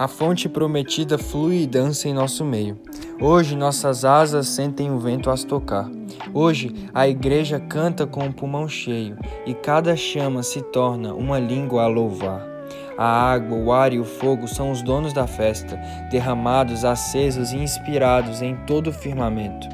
A fonte prometida flui e dança em nosso meio. Hoje, nossas asas sentem o vento as tocar. Hoje, a igreja canta com o pulmão cheio e cada chama se torna uma língua a louvar. A água, o ar e o fogo são os donos da festa, derramados, acesos e inspirados em todo o firmamento.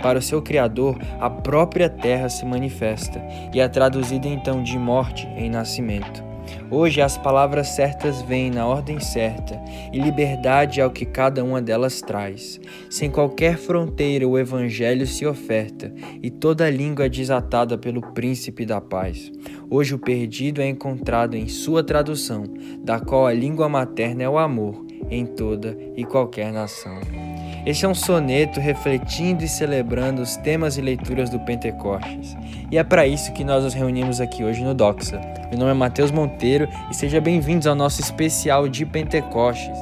Para o seu Criador, a própria terra se manifesta e é traduzida então de morte em nascimento. Hoje as palavras certas vêm na ordem certa, e liberdade é o que cada uma delas traz. Sem qualquer fronteira o Evangelho se oferta, e toda língua é desatada pelo Príncipe da Paz. Hoje o perdido é encontrado em sua tradução, da qual a língua materna é o amor, em toda e qualquer nação. Este é um soneto refletindo e celebrando os temas e leituras do Pentecostes. E é para isso que nós nos reunimos aqui hoje no Doxa. Meu nome é Matheus Monteiro e sejam bem-vindos ao nosso especial de Pentecostes.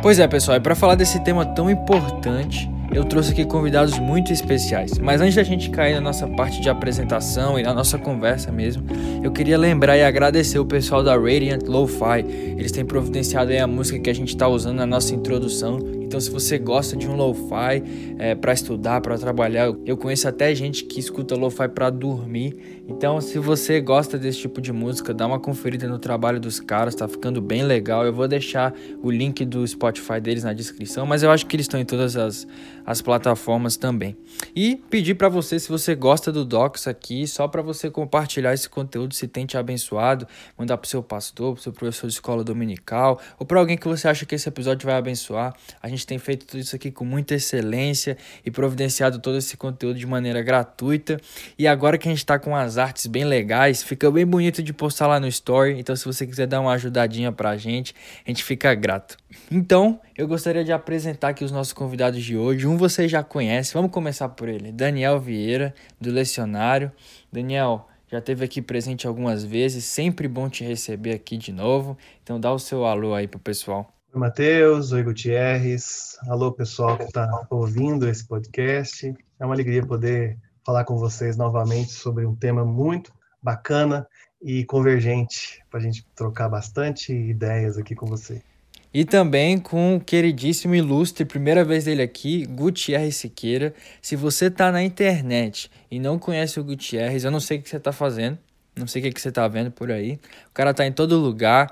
Pois é, pessoal, é para falar desse tema tão importante eu trouxe aqui convidados muito especiais. Mas antes da gente cair na nossa parte de apresentação e na nossa conversa mesmo, eu queria lembrar e agradecer o pessoal da Radiant Lo-Fi. Eles têm providenciado aí a música que a gente está usando na nossa introdução então, se você gosta de um lo-fi é, para estudar, para trabalhar, eu conheço até gente que escuta lo-fi para dormir. Então, se você gosta desse tipo de música, dá uma conferida no trabalho dos caras, tá ficando bem legal. Eu vou deixar o link do Spotify deles na descrição, mas eu acho que eles estão em todas as, as plataformas também. E pedir para você, se você gosta do Docs aqui, só para você compartilhar esse conteúdo, se tem te abençoado, mandar pro seu pastor, pro seu professor de escola dominical, ou para alguém que você acha que esse episódio vai abençoar. A gente tem feito tudo isso aqui com muita excelência e providenciado todo esse conteúdo de maneira gratuita. E agora que a gente está com as artes bem legais, fica bem bonito de postar lá no Story. Então, se você quiser dar uma ajudadinha pra gente, a gente fica grato. Então, eu gostaria de apresentar aqui os nossos convidados de hoje. Um você já conhece, vamos começar por ele: Daniel Vieira, do Lecionário. Daniel, já esteve aqui presente algumas vezes, sempre bom te receber aqui de novo. Então dá o seu alô aí pro pessoal. Oi, Matheus. Oi, Gutierrez. Alô, pessoal que está ouvindo esse podcast. É uma alegria poder falar com vocês novamente sobre um tema muito bacana e convergente para a gente trocar bastante ideias aqui com você. E também com o queridíssimo ilustre, primeira vez dele aqui, Gutierrez Siqueira. Se você está na internet e não conhece o Gutierrez, eu não sei o que você está fazendo, não sei o que você está vendo por aí. O cara está em todo lugar,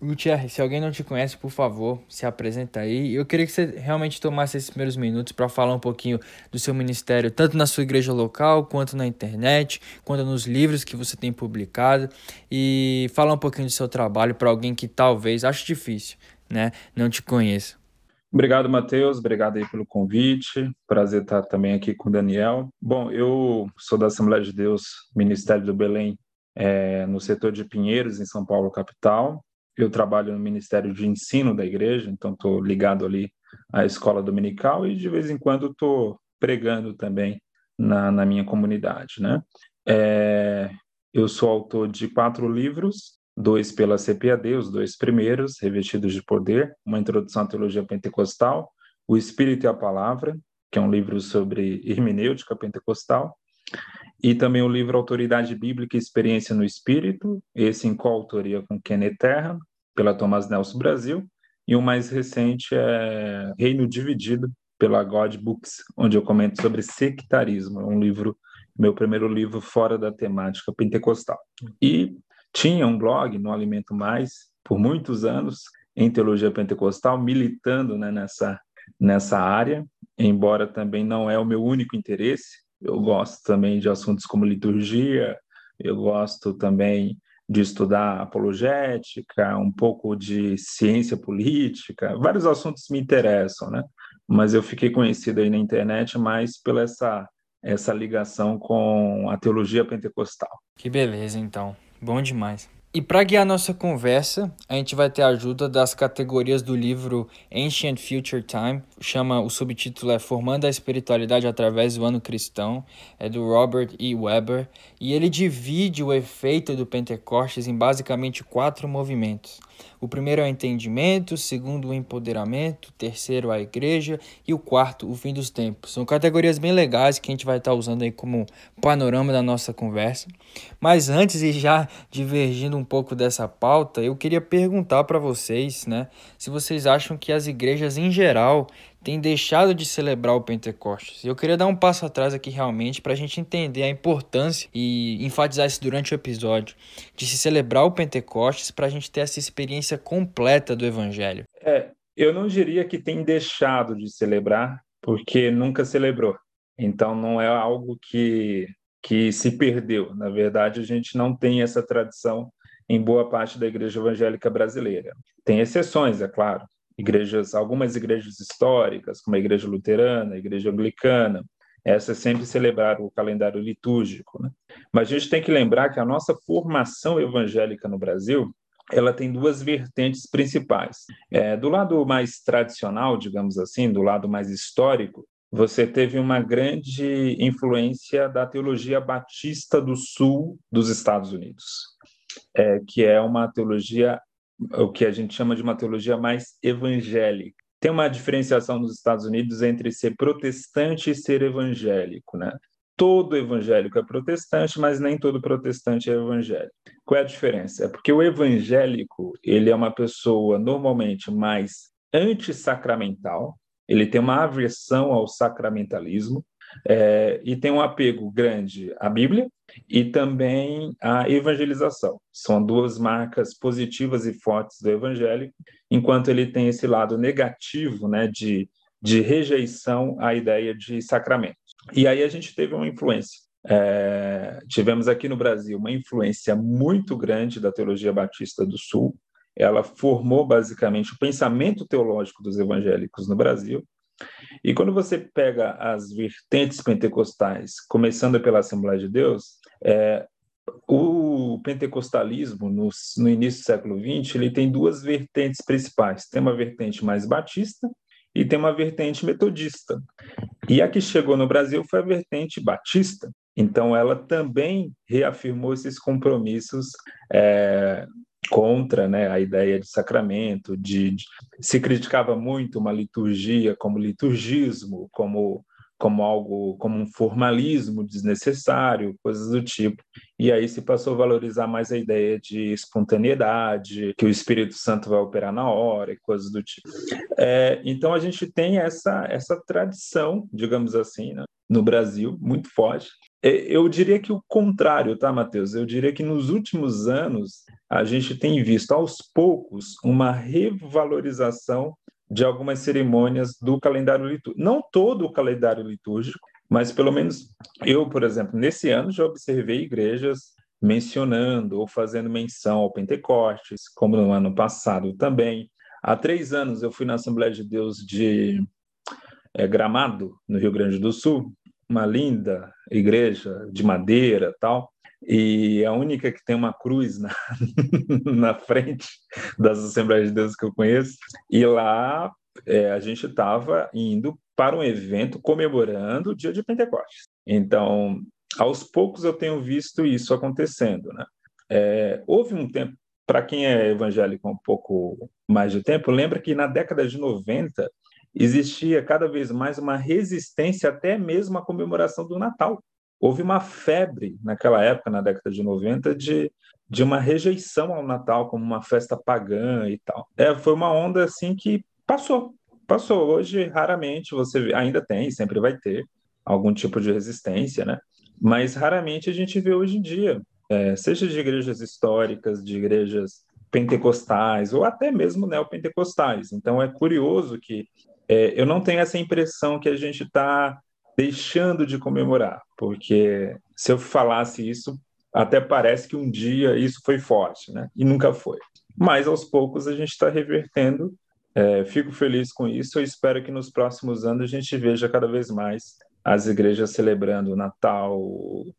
Gutierrez, se alguém não te conhece, por favor, se apresenta aí. Eu queria que você realmente tomasse esses primeiros minutos para falar um pouquinho do seu ministério, tanto na sua igreja local, quanto na internet, quanto nos livros que você tem publicado, e falar um pouquinho do seu trabalho para alguém que talvez, acho difícil, né, não te conheça. Obrigado, Matheus. Obrigado aí pelo convite. Prazer estar também aqui com o Daniel. Bom, eu sou da Assembleia de Deus, Ministério do Belém, é, no setor de Pinheiros, em São Paulo, capital. Eu trabalho no Ministério de Ensino da igreja, então estou ligado ali à escola dominical e de vez em quando estou pregando também na, na, minha comunidade, né? É, eu sou autor de quatro livros, dois pela CPAD, os dois primeiros, Revestidos de Poder, uma introdução à teologia pentecostal, O Espírito e a Palavra, que é um livro sobre hermenêutica pentecostal, e também o livro Autoridade Bíblica e Experiência no Espírito, esse em coautoria com Kenneth Terra, pela Thomas Nelson Brasil, e o mais recente é Reino Dividido, pela God Books, onde eu comento sobre sectarismo, um livro, meu primeiro livro fora da temática pentecostal. E tinha um blog no Alimento Mais, por muitos anos, em teologia pentecostal, militando né, nessa, nessa área, embora também não é o meu único interesse, eu gosto também de assuntos como liturgia, eu gosto também de estudar apologética, um pouco de ciência política, vários assuntos me interessam, né? Mas eu fiquei conhecido aí na internet mais pela essa essa ligação com a teologia pentecostal. Que beleza, então. Bom demais. E para guiar nossa conversa, a gente vai ter a ajuda das categorias do livro Ancient Future Time, chama o subtítulo é Formando a Espiritualidade através do Ano Cristão, é do Robert E. Weber, e ele divide o efeito do Pentecostes em basicamente quatro movimentos. O primeiro é o entendimento, o segundo o empoderamento, o terceiro a igreja e o quarto o fim dos tempos. São categorias bem legais que a gente vai estar usando aí como panorama da nossa conversa. Mas antes e já divergindo um pouco dessa pauta, eu queria perguntar para vocês, né, se vocês acham que as igrejas em geral tem deixado de celebrar o Pentecostes. Eu queria dar um passo atrás aqui realmente para a gente entender a importância e enfatizar isso durante o episódio de se celebrar o Pentecostes para a gente ter essa experiência completa do Evangelho. É, eu não diria que tem deixado de celebrar, porque nunca celebrou. Então não é algo que que se perdeu. Na verdade, a gente não tem essa tradição em boa parte da igreja evangélica brasileira. Tem exceções, é claro igrejas, algumas igrejas históricas, como a igreja luterana, a igreja anglicana, essas sempre celebraram o calendário litúrgico. Né? Mas a gente tem que lembrar que a nossa formação evangélica no Brasil ela tem duas vertentes principais. É, do lado mais tradicional, digamos assim, do lado mais histórico, você teve uma grande influência da teologia batista do sul dos Estados Unidos, é, que é uma teologia o que a gente chama de uma teologia mais evangélica. Tem uma diferenciação nos Estados Unidos entre ser protestante e ser evangélico, né? Todo evangélico é protestante, mas nem todo protestante é evangélico. Qual é a diferença? É porque o evangélico, ele é uma pessoa normalmente mais antissacramental, ele tem uma aversão ao sacramentalismo, é, e tem um apego grande à Bíblia e também à evangelização. São duas marcas positivas e fortes do evangelho, enquanto ele tem esse lado negativo né, de, de rejeição à ideia de sacramento. E aí a gente teve uma influência. É, tivemos aqui no Brasil uma influência muito grande da teologia batista do Sul. Ela formou basicamente o pensamento teológico dos evangélicos no Brasil e quando você pega as vertentes pentecostais, começando pela Assembleia de Deus, é, o pentecostalismo, no, no, início do século XX, ele tem duas vertentes principais. Tem uma vertente mais batista e tem uma vertente metodista. E a que chegou no Brasil foi a vertente batista. Então, ela também reafirmou esses compromissos é, contra né, a ideia de sacramento, de, de, se criticava muito uma liturgia como liturgismo, como como algo, como um formalismo desnecessário, coisas do tipo. E aí se passou a valorizar mais a ideia de espontaneidade, que o Espírito Santo vai operar na hora e coisas do tipo. É, então a gente tem essa essa tradição, digamos assim, né, no Brasil muito forte. É, eu diria que o contrário, tá, Matheus? Eu diria que nos últimos anos a gente tem visto aos poucos uma revalorização de algumas cerimônias do calendário litúrgico. Não todo o calendário litúrgico, mas pelo menos eu, por exemplo, nesse ano já observei igrejas mencionando ou fazendo menção ao Pentecostes, como no ano passado também. Há três anos eu fui na Assembleia de Deus de é, Gramado, no Rio Grande do Sul, uma linda igreja de madeira tal, e a única que tem uma cruz na, na frente das Assembleias de Deus que eu conheço. E lá é, a gente estava indo para um evento comemorando o dia de Pentecostes. Então, aos poucos eu tenho visto isso acontecendo. Né? É, houve um tempo, para quem é evangélico um pouco mais de tempo, lembra que na década de 90 existia cada vez mais uma resistência até mesmo à comemoração do Natal houve uma febre naquela época, na década de 90, de, de uma rejeição ao Natal como uma festa pagã e tal. É, foi uma onda assim que passou. Passou. Hoje, raramente você ainda tem, sempre vai ter algum tipo de resistência, né? Mas raramente a gente vê hoje em dia, é, seja de igrejas históricas, de igrejas pentecostais ou até mesmo neopentecostais. Então é curioso que é, eu não tenho essa impressão que a gente está deixando de comemorar, porque se eu falasse isso, até parece que um dia isso foi forte, né? E nunca foi. Mas aos poucos a gente está revertendo. É, fico feliz com isso. Eu espero que nos próximos anos a gente veja cada vez mais as igrejas celebrando Natal,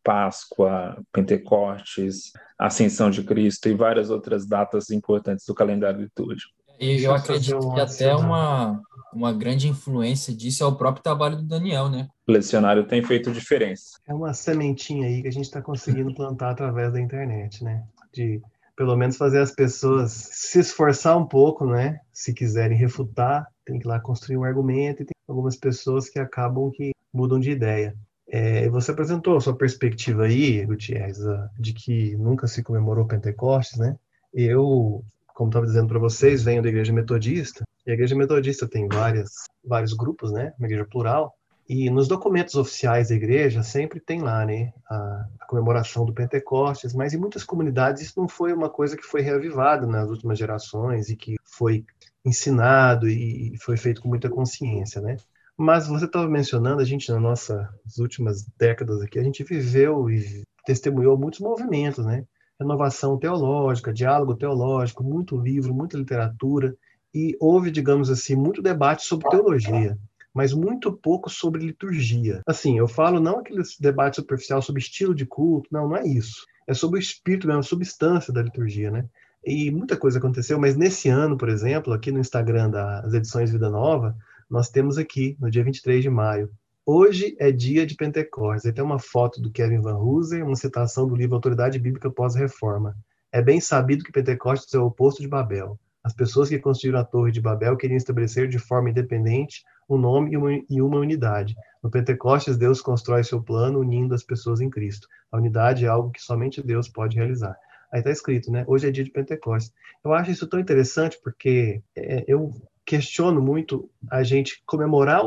Páscoa, Pentecostes, Ascensão de Cristo e várias outras datas importantes do calendário litúrgico. E eu acredito que até uma, uma grande influência disso é o próprio trabalho do Daniel, né? O lecionário tem feito diferença. É uma sementinha aí que a gente está conseguindo plantar através da internet, né? De pelo menos fazer as pessoas se esforçar um pouco, né? Se quiserem refutar, tem que ir lá construir um argumento e tem algumas pessoas que acabam que mudam de ideia. É, você apresentou a sua perspectiva aí, Gutierrez, de que nunca se comemorou Pentecostes, né? Eu, como estava dizendo para vocês, venho da Igreja Metodista, e a Igreja Metodista tem várias, vários grupos, né? Uma igreja plural, e nos documentos oficiais da igreja sempre tem lá, né, a, a, comemoração do Pentecostes, mas em muitas comunidades isso não foi uma coisa que foi reavivada nas últimas gerações e que foi ensinado e foi feito com muita consciência, né? Mas você estava mencionando, a gente nas nossas últimas décadas aqui, a gente viveu e testemunhou muitos movimentos, né? Renovação teológica, diálogo teológico, muito livro, muita literatura, e houve, digamos assim, muito debate sobre teologia mas muito pouco sobre liturgia. Assim, eu falo não aquele debate superficial sobre estilo de culto, não, não é isso. É sobre o espírito mesmo, a substância da liturgia, né? E muita coisa aconteceu, mas nesse ano, por exemplo, aqui no Instagram das edições Vida Nova, nós temos aqui, no dia 23 de maio, Hoje é dia de Pentecostes. Aí tem uma foto do Kevin Van Hooser, uma citação do livro Autoridade Bíblica Pós-Reforma. É bem sabido que Pentecostes é o oposto de Babel. As pessoas que construíram a Torre de Babel queriam estabelecer de forma independente um nome e uma, unidade. No Pentecostes, Deus constrói seu plano unindo as pessoas em Cristo. A unidade é algo que somente Deus pode realizar. Aí está escrito, né? Hoje é dia de Pentecostes. Eu acho isso tão interessante porque é, eu questiono muito a gente comemorar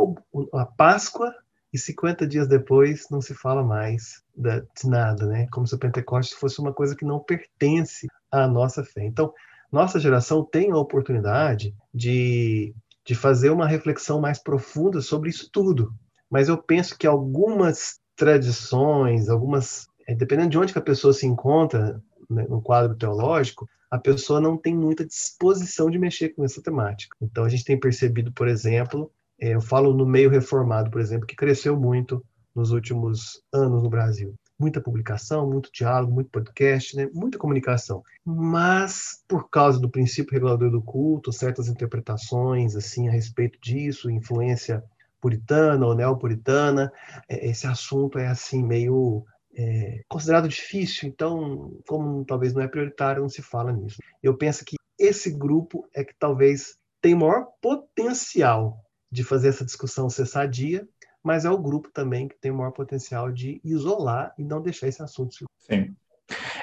a Páscoa e 50 dias depois não se fala mais de nada, né? Como se o Pentecostes fosse uma coisa que não pertence à nossa fé. Então, nossa geração tem a oportunidade de de fazer uma reflexão mais profunda sobre isso tudo. Mas eu penso que algumas tradições, algumas, é, dependendo de onde que a pessoa se encontra né, no quadro teológico, a pessoa não tem muita disposição de mexer com essa temática. Então a gente tem percebido, por exemplo, eu falo no meio reformado, por exemplo, que cresceu muito nos últimos anos no Brasil muita publicação, muito diálogo, muito podcast, né? muita comunicação. Mas, por causa do princípio regulador do culto, certas interpretações assim a respeito disso, influência puritana ou neopuritana, é, esse assunto é assim meio é, considerado difícil, então, como talvez não é prioritário, não se fala nisso. Eu penso que esse grupo é que talvez tem maior potencial de fazer essa discussão ser sadia mas é o grupo também que tem o maior potencial de isolar e não deixar esse assunto. Sim.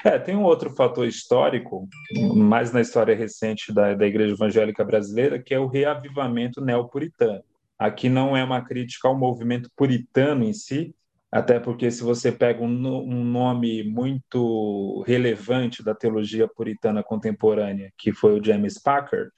É, tem um outro fator histórico, mais na história recente da, da Igreja Evangélica Brasileira, que é o reavivamento neopuritano. Aqui não é uma crítica ao movimento puritano em si, até porque se você pega um, um nome muito relevante da teologia puritana contemporânea, que foi o James Packer.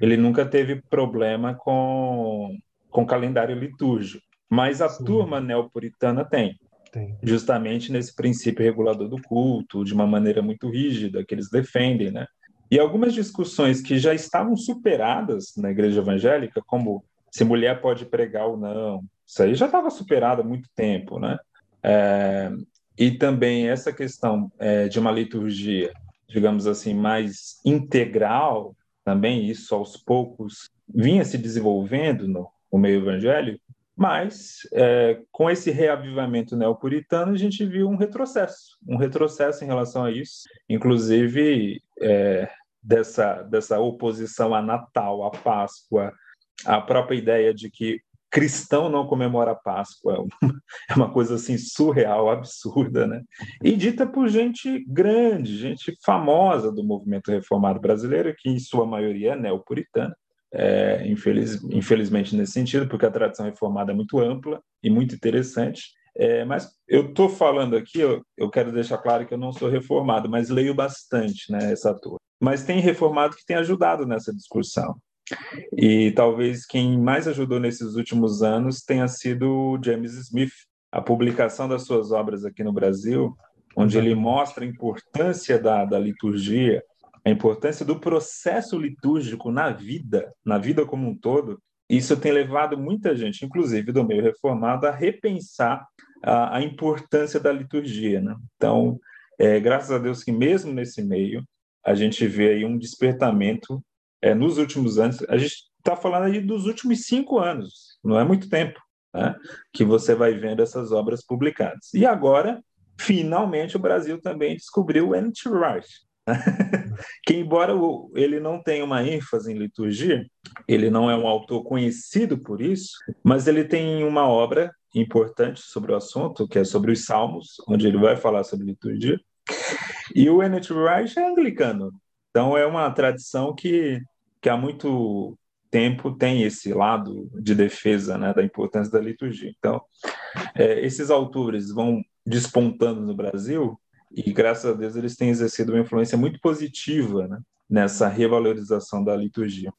Ele nunca teve problema com, com calendário litúrgico. Mas a Sim. turma neopuritana tem. tem. Justamente nesse princípio regulador do culto, de uma maneira muito rígida, que eles defendem, né? E algumas discussões que já estavam superadas na igreja evangélica, como se mulher pode pregar ou não, isso aí já estava superado há muito tempo, né? É, e também essa questão é, de uma liturgia, digamos assim, mais integral, também isso aos poucos vinha se desenvolvendo no, no meio evangélico, mas, é, com esse reavivamento neopuritano, a gente viu um retrocesso, um retrocesso em relação a isso, inclusive é, dessa, dessa oposição a Natal, a Páscoa, a própria ideia de que cristão não comemora a Páscoa, é uma coisa assim surreal, absurda, né? E dita por gente grande, gente famosa do movimento reformado brasileiro, que em sua maioria é neopuritana, é, infeliz, infelizmente nesse sentido, porque a tradição reformada é muito ampla e muito interessante. É, mas eu estou falando aqui, eu, eu, quero deixar claro que eu não sou reformado, mas leio bastante né, essa turma. Mas tem reformado que tem ajudado nessa discussão. E talvez quem mais ajudou nesses últimos anos tenha sido James Smith. A publicação das suas obras aqui no Brasil, onde ele mostra a importância da, da liturgia, a importância do processo litúrgico na vida, na vida como um todo, isso tem levado muita gente, inclusive do meio reformado, a repensar a, a importância da liturgia. Né? Então, é, graças a Deus que mesmo nesse meio, a gente vê aí um despertamento é, nos últimos anos. A gente está falando aí dos últimos cinco anos, não é muito tempo, né? que você vai vendo essas obras publicadas. E agora, finalmente, o Brasil também descobriu o Anti-Reich, que embora ele não tenha uma ênfase em liturgia, ele não é um autor conhecido por isso, mas ele tem uma obra importante sobre o assunto, que é sobre os Salmos, onde ele vai falar sobre liturgia. E o Ennett Wright é anglicano, então é uma tradição que, que há muito tempo tem esse lado de defesa né, da importância da liturgia. Então, é, esses autores vão despontando no Brasil e, graças a Deus, eles têm exercido uma influência muito positiva né, nessa revalorização da liturgia.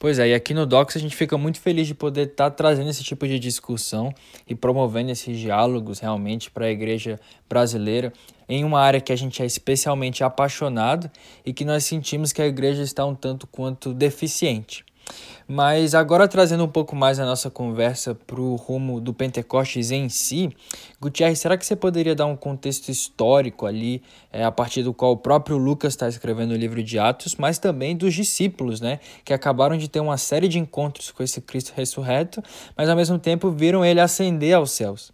Pois é, e aqui no Docs a gente fica muito feliz de poder estar tá trazendo esse tipo de discussão e promovendo esses diálogos realmente para a igreja brasileira em uma área que a gente é especialmente apaixonado e que nós sentimos que a igreja está um tanto quanto deficiente. Mas agora trazendo um pouco mais a nossa conversa para o rumo do Pentecostes em si, Gutierrez, será que você poderia dar um contexto histórico ali, é, a partir do qual o próprio Lucas está escrevendo o livro de Atos, mas também dos discípulos, né, que acabaram de ter uma série de encontros com esse Cristo ressurreto, mas ao mesmo tempo viram ele ascender aos céus?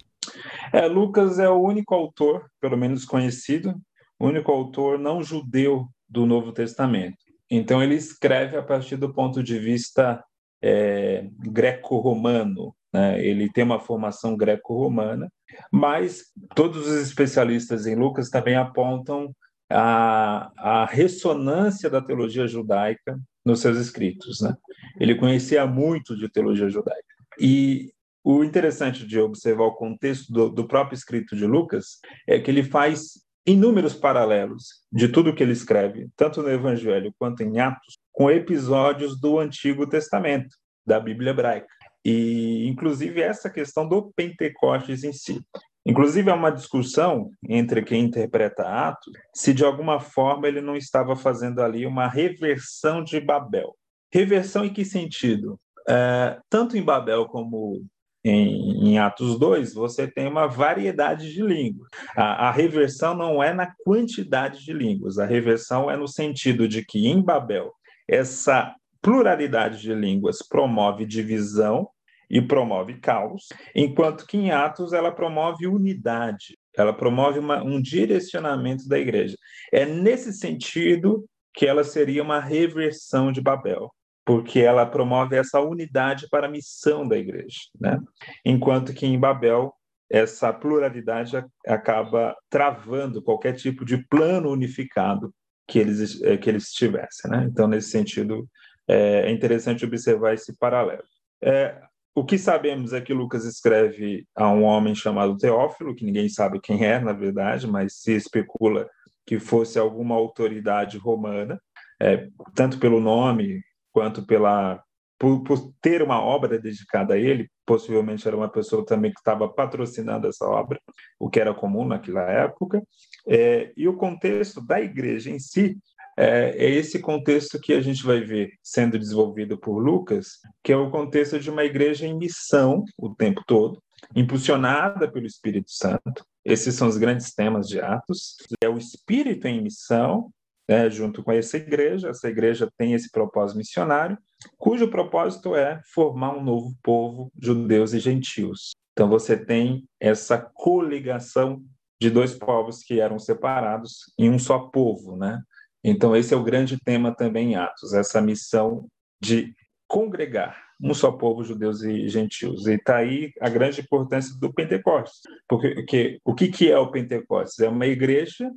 É, Lucas é o único autor, pelo menos conhecido, o único autor não judeu do Novo Testamento. Então, ele escreve a partir do ponto de vista é, greco-romano. Né? Ele tem uma formação greco-romana, mas todos os especialistas em Lucas também apontam a, a ressonância da teologia judaica nos seus escritos. Né? Ele conhecia muito de teologia judaica. E o interessante de observar o contexto do, do próprio escrito de Lucas é que ele faz inúmeros paralelos de tudo que ele escreve, tanto no Evangelho quanto em Atos, com episódios do Antigo Testamento, da Bíblia hebraica. E, inclusive, essa questão do Pentecostes em si. Inclusive, há uma discussão entre quem interpreta Atos se, de alguma forma, ele não estava fazendo ali uma reversão de Babel. Reversão em que sentido? É, tanto em Babel como em, em, Atos 2, você tem uma variedade de línguas. A, a, reversão não é na quantidade de línguas, a reversão é no sentido de que em Babel, essa pluralidade de línguas promove divisão e promove caos, enquanto que em Atos ela promove unidade, ela promove uma, um direcionamento da igreja. É nesse sentido que ela seria uma reversão de Babel porque ela promove essa unidade para a missão da igreja, né? Enquanto que em Babel essa pluralidade acaba travando qualquer tipo de plano unificado que eles eh, que eles tivessem, né? Então nesse sentido é interessante observar esse paralelo. É, o que sabemos é que Lucas escreve a um homem chamado Teófilo, que ninguém sabe quem é, na verdade, mas se especula que fosse alguma autoridade romana, é, tanto pelo nome quanto pela por, por, ter uma obra dedicada a ele, possivelmente era uma pessoa também que estava patrocinando essa obra, o que era comum naquela época, é, e o contexto da igreja em si é, é, esse contexto que a gente vai ver sendo desenvolvido por Lucas, que é o contexto de uma igreja em missão o tempo todo, impulsionada pelo Espírito Santo. Esses são os grandes temas de Atos. É o Espírito em missão, né, junto com essa igreja. Essa igreja tem esse propósito missionário, cujo propósito é formar um novo povo, judeus e gentios. Então você tem essa coligação de dois povos que eram separados em um só povo, né? Então esse é o grande tema também em Atos, essa missão de congregar um só povo, judeus e gentios. E está aí a grande importância do Pentecostes. Porque, o que, que é o Pentecostes? É uma igreja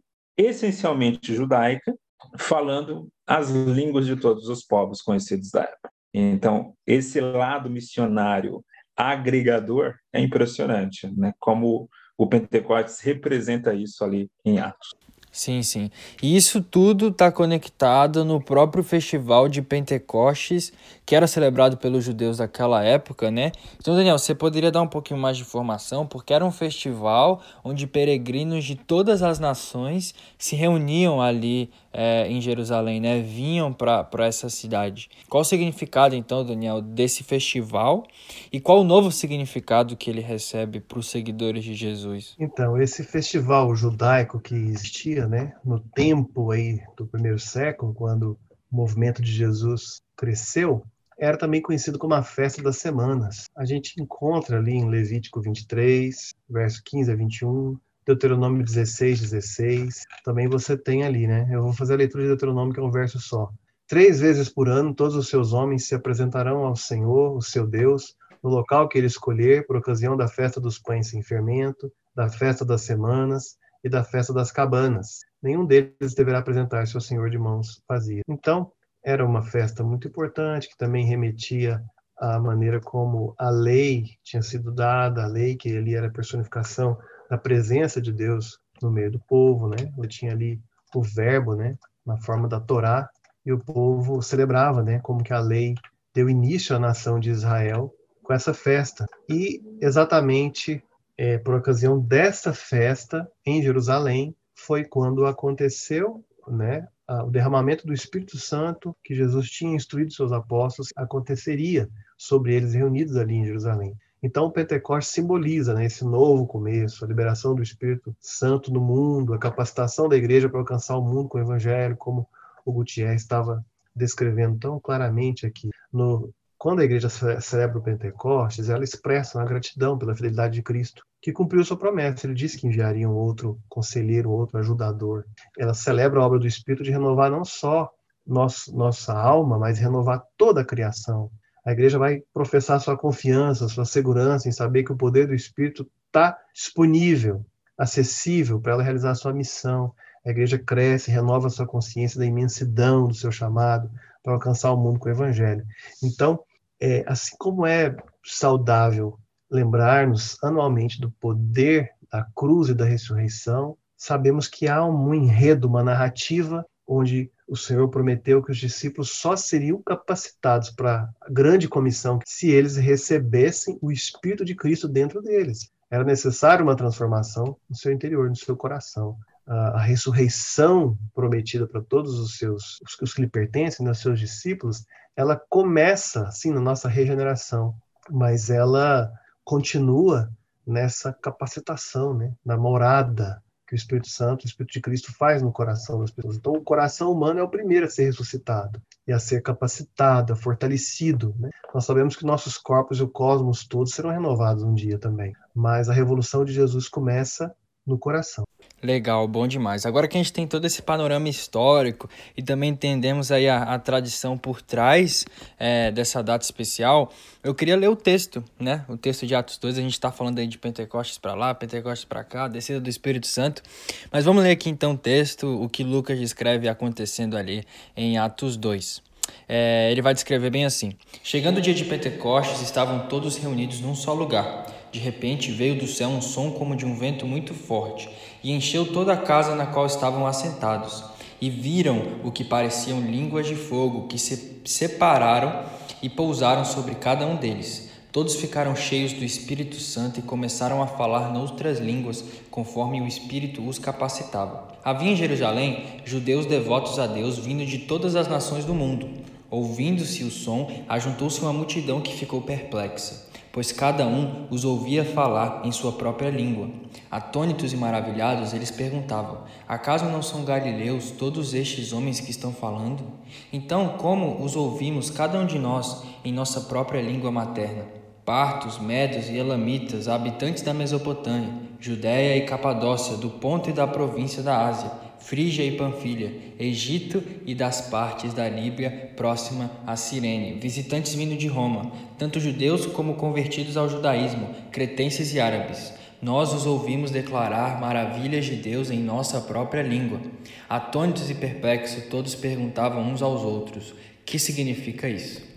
essencialmente judaica, falando as línguas de todos os povos conhecidos da época. Então, esse lado missionário agregador é impressionante, né? Como o Pentecostes representa isso ali em Atos. Sim, sim. E isso tudo está conectado no próprio festival de Pentecostes, que era celebrado pelos judeus daquela época, né? Então, Daniel, você poderia dar um pouquinho mais de informação, porque era um festival onde peregrinos de todas as nações se reuniam ali é, em Jerusalém, né? Vinham para essa cidade. Qual o significado, então, Daniel, desse festival e qual o novo significado que ele recebe para os seguidores de Jesus? Então, esse festival judaico que existia, né, no tempo aí do primeiro século, quando o movimento de Jesus cresceu, era também conhecido como a festa das semanas. A gente encontra ali em Levítico 23, verso 15 a 21, Deuteronômio 16, 16, também você tem ali, né? Eu vou fazer a leitura de Deuteronômio, que é um verso só. Três vezes por ano, todos os seus homens se apresentarão ao Senhor, o seu Deus, no local que ele escolher, por ocasião da festa dos pães sem fermento, da festa das semanas e da festa das cabanas. Nenhum deles deverá apresentar-se ao Senhor de mãos vazias. Então, era uma festa muito importante, que também remetia à maneira como a lei tinha sido dada, a lei que ali era a personificação da presença de Deus no meio do povo, né? Ele tinha ali o verbo, né, na forma da Torá, e o povo celebrava, né, como que a lei deu início à nação de Israel com essa festa. E exatamente é, por ocasião dessa festa em Jerusalém foi quando aconteceu, né, o derramamento do Espírito Santo que Jesus tinha instruído seus apóstolos aconteceria sobre eles reunidos ali em Jerusalém. Então, o Pentecostes simboliza né, esse novo começo, a liberação do Espírito Santo no mundo, a capacitação da igreja para alcançar o mundo com o Evangelho, como o Gutierrez estava descrevendo tão claramente aqui. No, quando a igreja celebra o Pentecostes, ela expressa uma gratidão pela fidelidade de Cristo, que cumpriu sua promessa. Ele disse que enviaria um outro conselheiro, outro ajudador. Ela celebra a obra do Espírito de renovar não só nosso, nossa alma, mas renovar toda a criação. A igreja vai professar sua confiança, sua segurança em saber que o poder do Espírito está disponível, acessível para ela realizar sua missão. A igreja cresce, renova sua consciência da imensidão do seu chamado para alcançar o mundo com o Evangelho. Então, é, assim como é saudável lembrar-nos anualmente do poder da cruz e da ressurreição, sabemos que há um enredo, uma narrativa onde o Senhor prometeu que os discípulos só seriam capacitados para a grande comissão se eles recebessem o Espírito de Cristo dentro deles. Era necessário uma transformação no seu interior, no seu coração. A, ressurreição prometida para todos os seus, os que lhe pertencem, né, os seus discípulos, ela começa, assim, na nossa regeneração, mas ela continua nessa capacitação, né, na morada que o Espírito Santo, o Espírito de Cristo faz no coração das pessoas. Então, o coração humano é o primeiro a ser ressuscitado e a ser capacitado, fortalecido. Né? Nós sabemos que nossos corpos e o cosmos todos serão renovados um dia também, mas a revolução de Jesus começa no coração. Legal, bom demais. Agora que a gente tem todo esse panorama histórico e também entendemos aí a, a tradição por trás é, dessa data especial, eu queria ler o texto, né? O texto de Atos 2, a gente está falando aí de Pentecostes para lá, Pentecostes para cá, descida do Espírito Santo. Mas vamos ler aqui então o texto, o que Lucas descreve acontecendo ali em Atos 2. É, ele vai descrever bem assim: Chegando o dia de Pentecostes, estavam todos reunidos num só lugar. De repente veio do céu um som como de um vento muito forte e encheu toda a casa na qual estavam assentados. E viram o que pareciam línguas de fogo que se separaram e pousaram sobre cada um deles. Todos ficaram cheios do Espírito Santo e começaram a falar noutras línguas, conforme o Espírito os capacitava. Havia em Jerusalém judeus devotos a Deus vindo de todas as nações do mundo. Ouvindo-se o som, ajuntou-se uma multidão que ficou perplexa pois cada um os ouvia falar em sua própria língua. Atônitos e maravilhados, eles perguntavam: Acaso não são galileus todos estes homens que estão falando? Então, como os ouvimos cada um de nós em nossa própria língua materna? Partos, médios e elamitas, habitantes da Mesopotâmia, Judéia e Capadócia, do ponto e da província da Ásia, Frígia e Panfilha, Egito e das partes da Líbia próxima a Cirene, visitantes vindo de Roma, tanto judeus como convertidos ao judaísmo, cretenses e árabes. Nós os ouvimos declarar maravilhas de Deus em nossa própria língua. Atônitos e perplexos, todos perguntavam uns aos outros: que significa isso?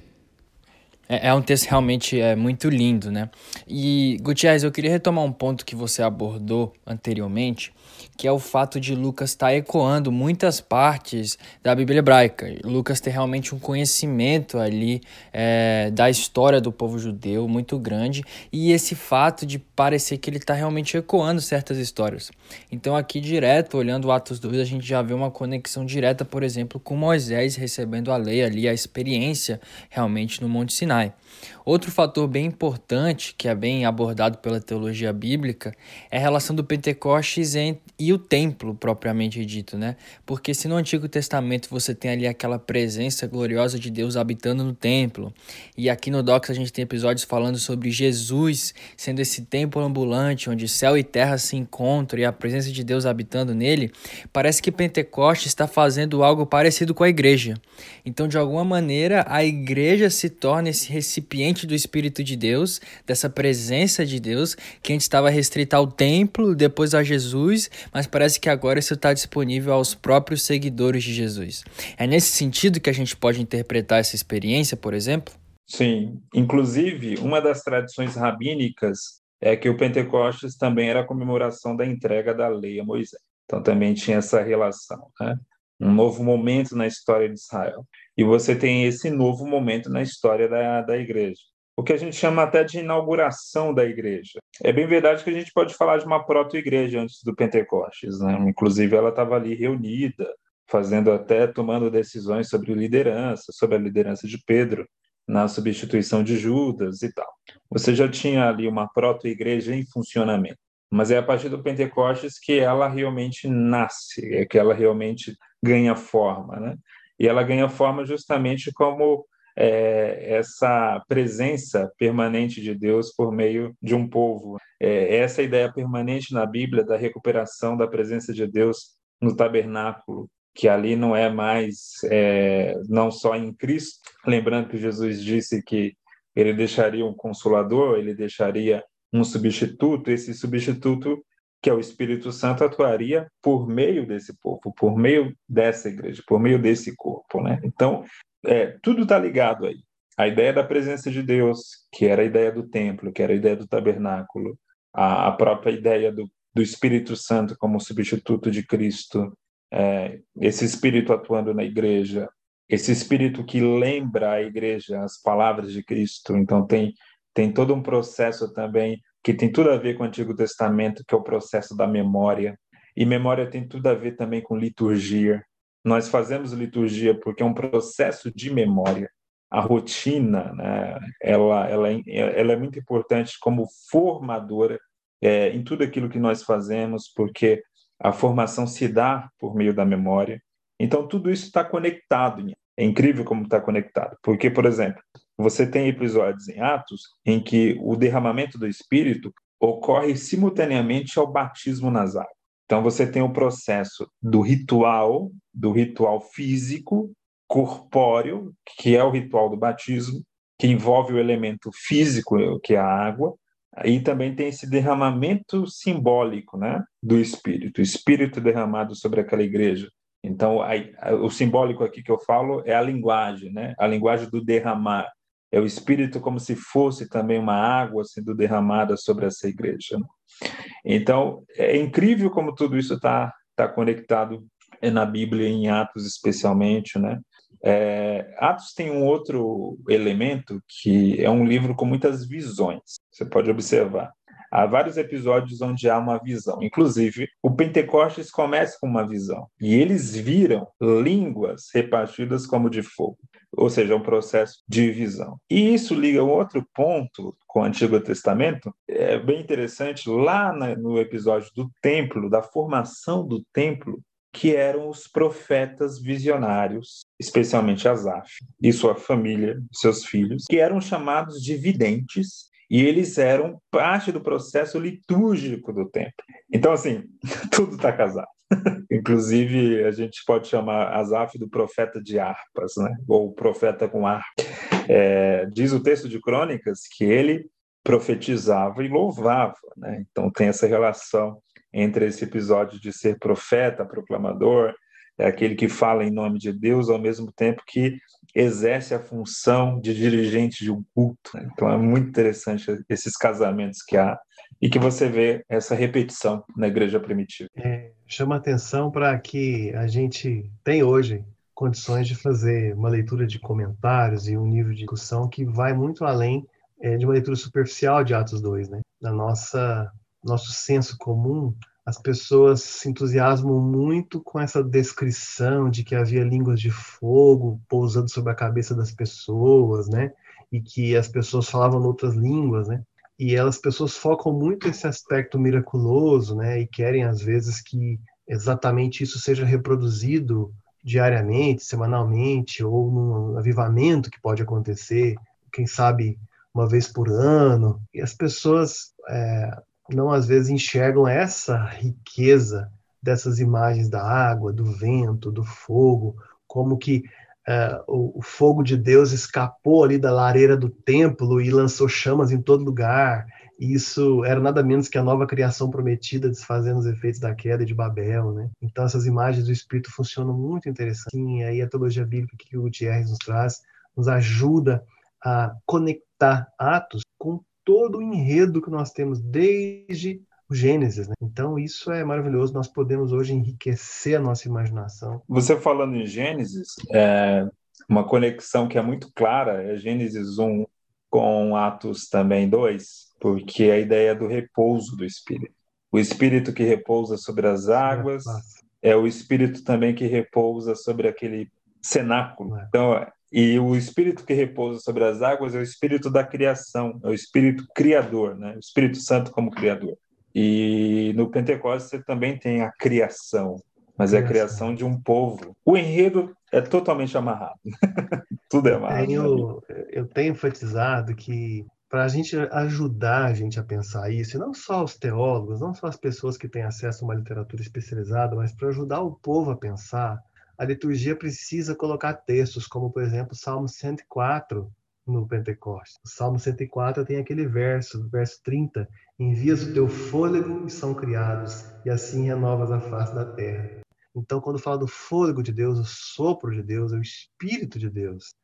É, é um texto realmente é, muito lindo, né? E, Gutierrez, eu queria retomar um ponto que você abordou anteriormente, que é o fato de Lucas estar tá ecoando muitas partes da Bíblia hebraica. Lucas tem realmente um conhecimento ali é, da história do povo judeu muito grande e esse fato de parecer que ele está realmente ecoando certas histórias. Então, aqui direto, olhando Atos 2, a gente já vê uma conexão direta, por exemplo, com Moisés recebendo a lei ali, a experiência realmente no Monte Sinai. Outro fator bem importante, que é bem abordado pela teologia bíblica, é a relação do Pentecostes e o templo, propriamente dito, né? Porque se no Antigo Testamento você tem ali aquela presença gloriosa de Deus habitando no templo, e aqui no Docs a gente tem episódios falando sobre Jesus sendo esse templo ambulante, onde céu e terra se encontram e a presença de Deus habitando nele, parece que Pentecostes está fazendo algo parecido com a igreja. Então, de alguma maneira, a igreja se torna esse recipiente do Espírito de Deus, dessa presença de Deus, que antes estava restrita ao templo, depois a Jesus, mas parece que agora isso está disponível aos próprios seguidores de Jesus. É nesse sentido que a gente pode interpretar essa experiência, por exemplo? Sim, inclusive, uma das tradições rabínicas é que o Pentecostes também era a comemoração da entrega da lei a Moisés. Então também tinha essa relação, né? Um novo momento na história de Israel. E você tem esse novo momento na história da, da igreja. O que a gente chama até de inauguração da igreja. É bem verdade que a gente pode falar de uma proto-igreja antes do Pentecostes, né? Inclusive ela estava ali reunida, fazendo até tomando decisões sobre liderança, sobre a liderança de Pedro na substituição de Judas e tal. Você já tinha ali uma proto-igreja em funcionamento, mas é a partir do Pentecostes que ela realmente nasce, é que ela realmente ganha forma, né? E ela ganha forma justamente como é, essa presença permanente de Deus por meio de um povo. É, essa ideia permanente na Bíblia da recuperação da presença de Deus no tabernáculo, que ali não é mais é, não só em Cristo, lembrando que Jesus disse que ele deixaria um consolador, ele deixaria um substituto, esse substituto que é o Espírito Santo atuaria por meio desse povo, por meio dessa igreja, por meio desse corpo, né? Então, é, tudo está ligado aí. A ideia da presença de Deus, que era a ideia do templo, que era a ideia do tabernáculo, a, a própria ideia do, do Espírito Santo como substituto de Cristo, é, esse espírito atuando na igreja, esse espírito que lembra a igreja as palavras de Cristo. Então tem tem todo um processo também que tem tudo a ver com o Antigo Testamento, que é o processo da memória. E memória tem tudo a ver também com liturgia. Nós fazemos liturgia porque é um processo de memória. A rotina, né, ela, ela, ela é muito importante como formadora é, em tudo aquilo que nós fazemos, porque a formação se dá por meio da memória. Então, tudo isso está conectado. É incrível como está conectado. Porque, por exemplo, você tem episódios em Atos em que o derramamento do Espírito ocorre simultaneamente ao batismo nas águas. Então, você tem o processo do ritual, do ritual físico, corpóreo, que é o ritual do batismo, que envolve o elemento físico, que é a água, Aí também tem esse derramamento simbólico né, do Espírito, o Espírito derramado sobre aquela igreja. Então, aí, o simbólico aqui que eu falo é a linguagem, né? a linguagem do derramar. É o Espírito como se fosse também uma água sendo derramada sobre essa igreja. Né? Então, é incrível como tudo isso está tá conectado na Bíblia, em Atos especialmente, né? É, Atos tem um outro elemento que é um livro com muitas visões. Você pode observar. Há vários episódios onde há uma visão. Inclusive, o Pentecostes começa com uma visão. E eles viram línguas repartidas como de fogo. Ou seja, um processo de visão. E isso liga um outro ponto com o Antigo Testamento. É bem interessante. Lá no episódio do templo, da formação do templo, que eram os profetas visionários, especialmente Asaf e sua família, seus filhos, que eram chamados de videntes e eles eram parte do processo litúrgico do templo. Então, assim, tudo está casado. Inclusive, a gente pode chamar Asaf do profeta de harpas, né? ou profeta com harpa. É, diz o texto de Crônicas que ele profetizava e louvava. Né? Então, tem essa relação entre esse episódio de ser profeta, proclamador, é aquele que fala em nome de Deus, ao mesmo tempo que exerce a função de dirigente de um culto. Né? Então é muito interessante esses casamentos que há e que você vê essa repetição na igreja primitiva. É, chama atenção para que a gente tem hoje condições de fazer uma leitura de comentários e um nível de discussão que vai muito além é, de uma leitura superficial de Atos 2, né? Da nossa nosso senso comum, as pessoas se entusiasmam muito com essa descrição de que havia línguas de fogo pousando sobre a cabeça das pessoas, né? e que as pessoas falavam outras línguas, né? E elas pessoas focam muito esse aspecto miraculoso, né? E querem às vezes que exatamente isso seja reproduzido diariamente, semanalmente, ou num avivamento que pode acontecer, quem sabe uma vez por ano. E as pessoas é, não às vezes enxergam essa riqueza dessas imagens da água, do vento, do fogo, como que uh, o, fogo de Deus escapou ali da lareira do templo e lançou chamas em todo lugar. E isso era nada menos que a nova criação prometida, desfazendo os efeitos da queda de Babel, né? Então essas imagens do Espírito funcionam muito interessante. E aí a teologia bíblica que o Gutierrez nos traz nos ajuda a conectar Atos com todo o enredo que nós temos desde o Gênesis. Né? Então, isso é maravilhoso. Nós podemos hoje enriquecer a nossa imaginação. Você falando em Gênesis, é uma conexão que é muito clara é Gênesis 1 com Atos também 2, porque a ideia do repouso do Espírito. O Espírito que repousa sobre as águas é o Espírito também que repousa sobre aquele cenáculo. É. Então, e o espírito que repousa sobre as águas é o espírito da criação, é o espírito criador, né? O Espírito Santo como criador. E no Pentecostes você também tem a criação, mas é a criação de um povo. O enredo é totalmente amarrado. Tudo é amarrado. Tenho, eu tenho enfatizado que para a gente ajudar a gente a pensar isso, e não só os teólogos, não só as pessoas que têm acesso a uma literatura especializada, mas para ajudar o povo a pensar, a liturgia precisa colocar textos, como, por exemplo, Salmo 104 no Pentecostes. O Salmo 104 tem aquele verso, verso 30, envias o teu fôlego e são criados, e assim renovas a face da terra. Então, quando fala do fôlego de Deus, o sopro de Deus, o Espírito de Deus.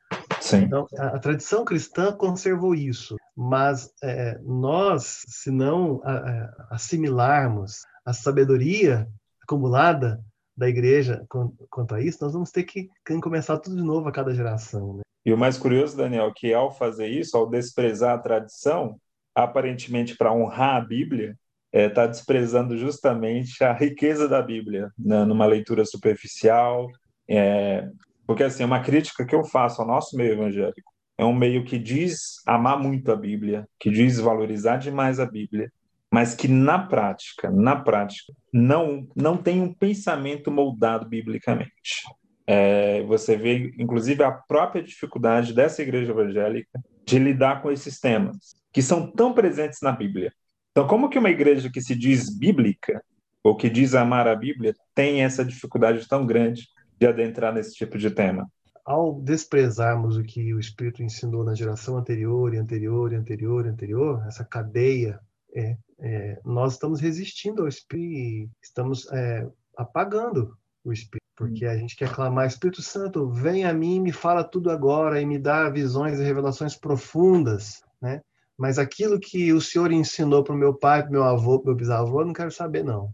Sim. Então, a, a tradição cristã conservou isso, mas é, nós, se não a, a, assimilarmos a sabedoria acumulada da igreja quanto a isso, nós vamos ter que começar tudo de novo a cada geração. Né? E o mais curioso, Daniel, é que ao fazer isso, ao desprezar a tradição, aparentemente para honrar a Bíblia, está é, tá desprezando justamente a riqueza da Bíblia, né, numa leitura superficial. É, porque, assim, uma crítica que eu faço ao nosso meio evangélico é um meio que diz amar muito a Bíblia, que diz valorizar demais a Bíblia, mas que na prática, na prática, não, não tem um pensamento moldado biblicamente. É, você vê, inclusive, a própria dificuldade dessa igreja evangélica de lidar com esses temas, que são tão presentes na Bíblia. Então, como que uma igreja que se diz bíblica, ou que diz amar a Bíblia, tem essa dificuldade tão grande de adentrar nesse tipo de tema? Ao desprezarmos o que o Espírito ensinou na geração anterior, e anterior, e anterior, e anterior, essa cadeia é, é, nós estamos resistindo ao Espírito, estamos é, apagando o Espírito, porque a gente quer clamar, Espírito Santo, vem a mim, me fala tudo agora e me dá visões e revelações profundas, né? Mas aquilo que o Senhor ensinou para o meu pai, para meu avô, para meu bisavô, eu não quero saber, não.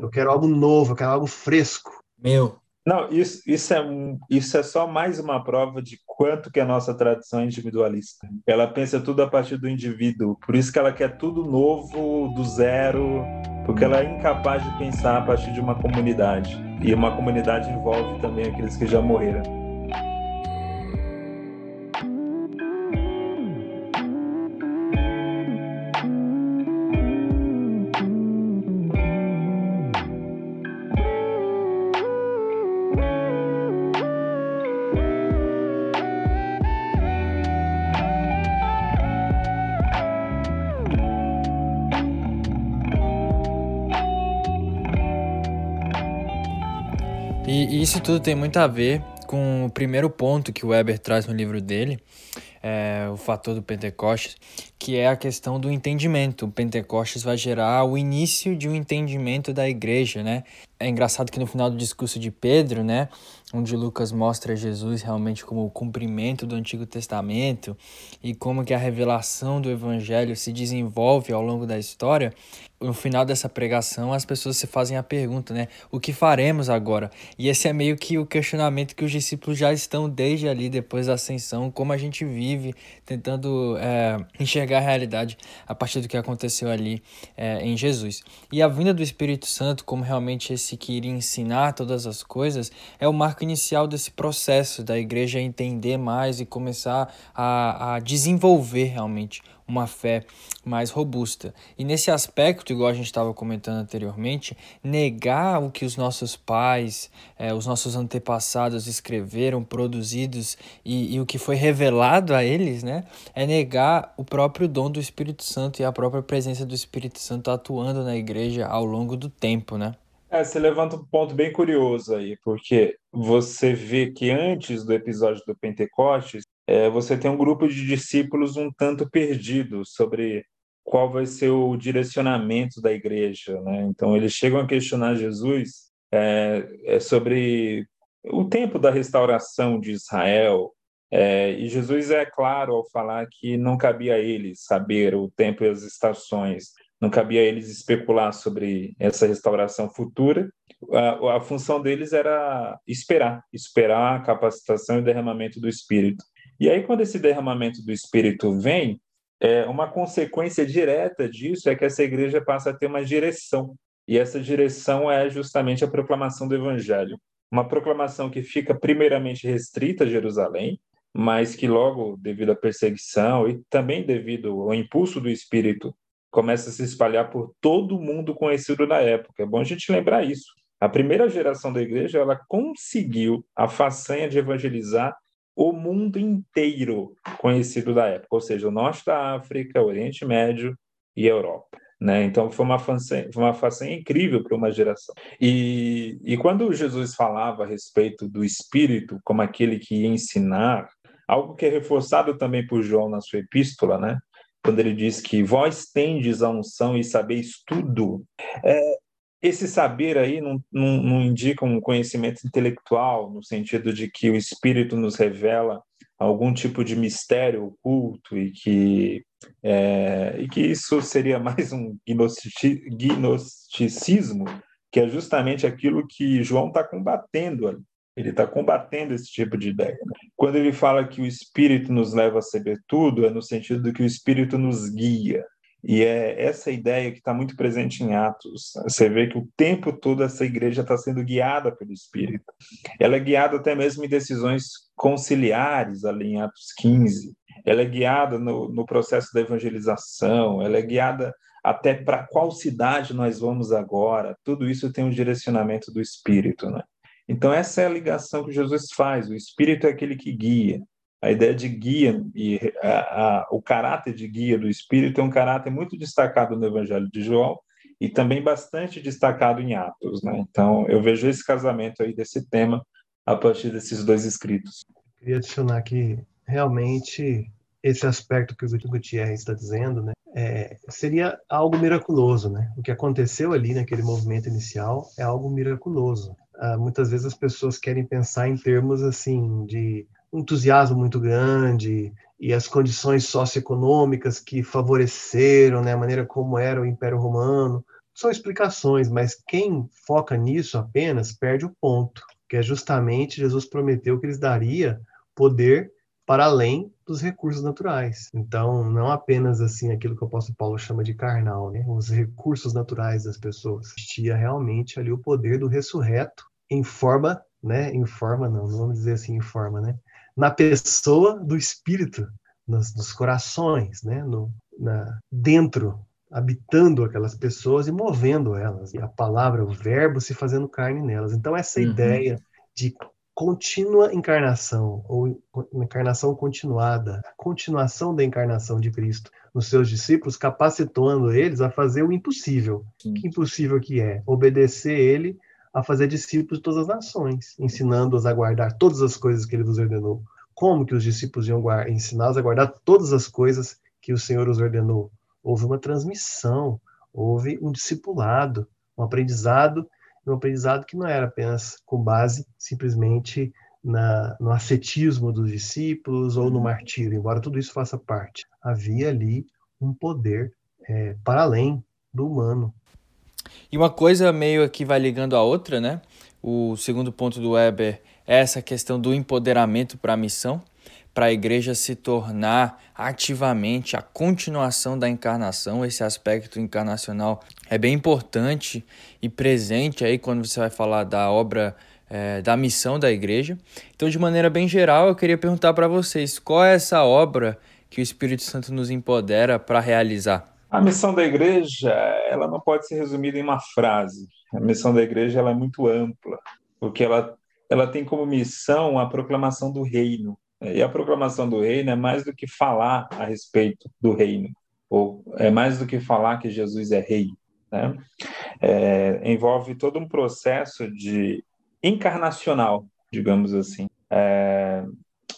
Eu quero algo novo, eu quero algo fresco. Meu, não, isso, isso, é, isso é só mais uma prova de quanto que a nossa tradição é individualista. Ela pensa tudo a partir do indivíduo, por isso que ela quer tudo novo, do zero, porque ela é incapaz de pensar a partir de uma comunidade. E uma comunidade envolve também aqueles que já morreram. Tudo tem muito a ver com o primeiro ponto que o Weber traz no livro dele, é, o fator do Pentecostes, que é a questão do entendimento. O Pentecostes vai gerar o início de um entendimento da igreja, né? É engraçado que no final do discurso de Pedro, né, onde Lucas mostra Jesus realmente como o cumprimento do Antigo Testamento e como que a revelação do evangelho se desenvolve ao longo da história, no final dessa pregação as pessoas se fazem a pergunta, né, o que faremos agora? E esse é meio que o questionamento que os discípulos já estão desde ali depois da ascensão, como a gente vive tentando é, enxergar a realidade a partir do que aconteceu ali é, em Jesus. E a vinda do Espírito Santo, como realmente esse que iria ensinar todas as coisas, é o marco inicial desse processo da igreja entender mais e começar a, a desenvolver realmente uma fé mais robusta. E nesse aspecto, igual a gente estava comentando anteriormente, negar o que os nossos pais, é, os nossos antepassados escreveram, produzidos e, e, o que foi revelado a eles, né, é negar o próprio dom do Espírito Santo e a própria presença do Espírito Santo atuando na igreja ao longo do tempo, né? É, você levanta um ponto bem curioso aí, porque você vê que antes do episódio do Pentecostes, é, você tem um grupo de discípulos um tanto perdidos sobre qual vai ser o direcionamento da igreja. Né? Então, eles chegam a questionar Jesus é, é sobre o tempo da restauração de Israel. É, e Jesus é claro ao falar que não cabia a eles saber o tempo e as estações, não cabia a eles especular sobre essa restauração futura. A, a função deles era esperar, esperar a capacitação e derramamento do Espírito. E aí, quando esse derramamento do Espírito vem, é, uma consequência direta disso é que essa igreja passa a ter uma direção. E essa direção é justamente a proclamação do Evangelho. Uma proclamação que fica primeiramente restrita a Jerusalém, mas que logo, devido à perseguição e também devido ao impulso do Espírito, começa a se espalhar por todo o mundo conhecido na época. É bom a gente lembrar isso. A primeira geração da igreja, ela conseguiu a façanha de evangelizar o mundo inteiro conhecido da época, ou seja, o norte da África, o Oriente Médio e Europa. Né? Então foi uma façanha, uma façanha incrível para uma geração. E, e quando Jesus falava a respeito do Espírito como aquele que ia ensinar, algo que é reforçado também por João na sua epístola, né? quando ele diz que vós tendes a unção e sabeis tudo, é, esse saber aí não, não, não, indica um conhecimento intelectual, no sentido de que o Espírito nos revela algum tipo de mistério oculto e que, é, e que isso seria mais um gnosticismo, que é justamente aquilo que João está combatendo ali. Ele está combatendo esse tipo de ideia. Quando ele fala que o Espírito nos leva a saber tudo, é no sentido de que o Espírito nos guia. E é essa ideia que está muito presente em Atos. Você vê que o tempo todo essa igreja está sendo guiada pelo Espírito. Ela é guiada até mesmo em decisões conciliares, ali em Atos 15. Ela é guiada no, no processo da evangelização. Ela é guiada até para qual cidade nós vamos agora. Tudo isso tem um direcionamento do Espírito, né? Então, essa é a ligação que Jesus faz. O Espírito é aquele que guia a ideia de guia e a, a, o caráter de guia do Espírito é um caráter muito destacado no Evangelho de João e também bastante destacado em Atos, né? Então eu vejo esse casamento aí desse tema a partir desses dois escritos. Queria adicionar que realmente esse aspecto que o Gutierrez está dizendo, né, é, seria algo miraculoso, né? O que aconteceu ali naquele movimento inicial é algo miraculoso. Ah, muitas vezes as pessoas querem pensar em termos assim de entusiasmo muito grande e as condições socioeconômicas que favoreceram, né, a maneira como era o Império Romano, são explicações, mas quem foca nisso apenas perde o ponto, que é justamente Jesus prometeu que eles daria poder para além dos recursos naturais. Então, não apenas assim aquilo que o apóstolo Paulo chama de carnal, né? os recursos naturais das pessoas. Existia realmente ali o poder do ressurreto em forma, né? Em forma não, não vamos dizer assim em forma, né? Na pessoa do espírito, nos, nos corações, né? No, na, dentro, habitando aquelas pessoas e movendo elas. E a palavra, o verbo se fazendo carne nelas. Então, essa uhum. ideia de contínua encarnação, ou encarnação continuada, a continuação da encarnação de Cristo nos seus discípulos, capacitando eles a fazer o impossível. Sim. Que impossível que é? Obedecer ele a fazer discípulos de todas as nações, ensinando-os a guardar todas as coisas que ele vos ordenou. Como que os discípulos iam ensiná-los a guardar todas as coisas que o Senhor os ordenou? Houve uma transmissão, houve um discipulado, um aprendizado, um aprendizado que não era apenas com base simplesmente na, no ascetismo dos discípulos ou no martírio, embora tudo isso faça parte. Havia ali um poder é, para além do humano, e uma coisa meio que vai ligando a outra, né? O segundo ponto do Weber é essa questão do empoderamento para a missão, para a igreja se tornar ativamente a continuação da encarnação. Esse aspecto encarnacional é bem importante e presente aí quando você vai falar da obra é, da missão da igreja. Então, de maneira bem geral, eu queria perguntar para vocês qual é essa obra que o Espírito Santo nos empodera para realizar. A missão da igreja, ela não pode ser resumida em uma frase. A missão da igreja ela é muito ampla, porque ela, ela tem como missão a proclamação do reino. E a proclamação do reino é mais do que falar a respeito do reino, ou é mais do que falar que Jesus é rei. Né? É, envolve todo um processo de encarnacional, digamos assim. É,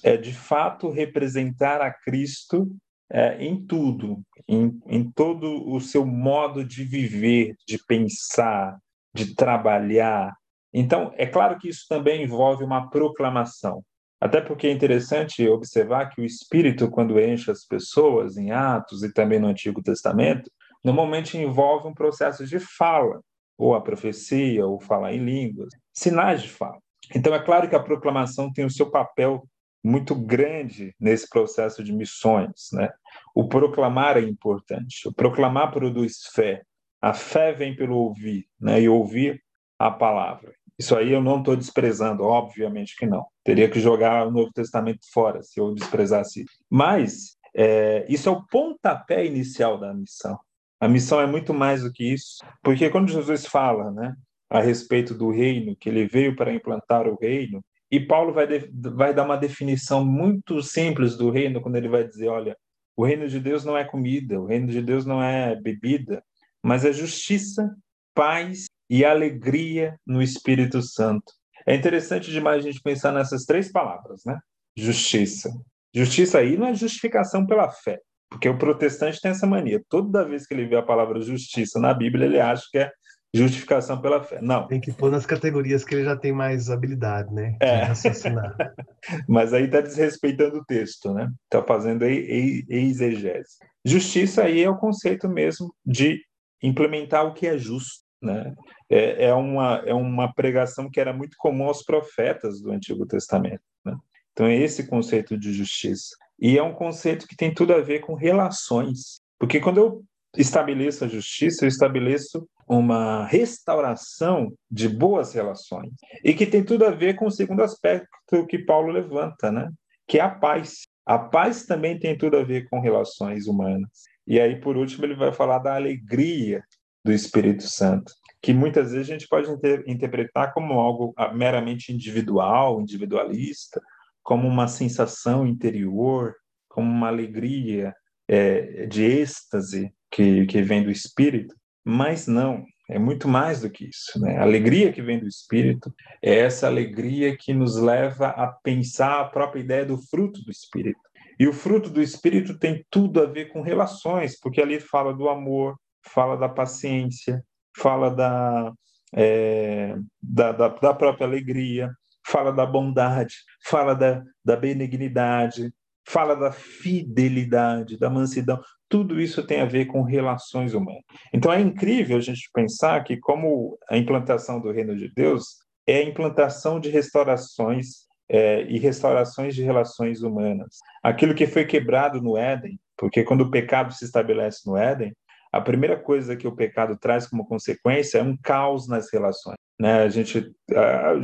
é de fato representar a Cristo é, em tudo, em, em todo o seu modo de viver, de pensar, de trabalhar. Então, é claro que isso também envolve uma proclamação. Até porque é interessante observar que o Espírito, quando enche as pessoas em Atos e também no Antigo Testamento, normalmente envolve um processo de fala, ou a profecia, ou falar em línguas, sinais de fala. Então, é claro que a proclamação tem o seu papel muito grande nesse processo de missões. Né? O proclamar é importante. O proclamar produz fé. A fé vem pelo ouvir, né? e ouvir a palavra. Isso aí eu não estou desprezando, obviamente que não. Teria que jogar o Novo Testamento fora se eu desprezasse. Mas é, isso é o pontapé inicial da missão. A missão é muito mais do que isso, porque quando Jesus fala, né, a respeito do reino, que ele veio para implantar o reino, e Paulo vai, vai dar uma definição muito simples do reino quando ele vai dizer, olha, o reino de Deus não é comida, o reino de Deus não é bebida, mas é justiça, paz e alegria no Espírito Santo. É interessante demais a gente pensar nessas três palavras, né? Justiça. Justiça aí não é justificação pela fé, porque o protestante tem essa mania. Toda vez que ele vê a palavra justiça na Bíblia, ele acha que é justificação pela fé. Não. Tem que pôr nas categorias que ele já tem mais habilidade, né? É. raciocinar. Mas aí está desrespeitando o texto, né? Está fazendo exegese. Justiça aí é o conceito mesmo de implementar o que é justo. Né? É, é, uma, é uma pregação que era muito comum aos profetas do Antigo Testamento. Né? Então, é esse conceito de justiça. E é um conceito que tem tudo a ver com relações. Porque quando eu estabeleço a justiça, eu estabeleço uma restauração de boas relações. E que tem tudo a ver com o segundo aspecto que Paulo levanta, né? que é a paz. A paz também tem tudo a ver com relações humanas. E aí, por último, ele vai falar da alegria do Espírito Santo, que muitas vezes a gente pode inter interpretar como algo ah, meramente individual, individualista, como uma sensação interior, como uma alegria é, de êxtase que, que vem do Espírito, mas não, é muito mais do que isso. Né? A alegria que vem do Espírito é essa alegria que nos leva a pensar a própria ideia do fruto do Espírito. E o fruto do Espírito tem tudo a ver com relações, porque ali fala do amor, fala da paciência, fala da, é, da, da, da, própria alegria, fala da bondade, fala da, da benignidade, fala da fidelidade, da mansidão. Tudo isso tem a ver com relações humanas. Então é incrível a gente pensar que, como a implantação do reino de Deus é a implantação de restaurações é, e restaurações de relações humanas. Aquilo que foi quebrado no Éden, porque quando o pecado se estabelece no Éden, a primeira coisa que o pecado traz como consequência é um caos nas relações. Né? A gente,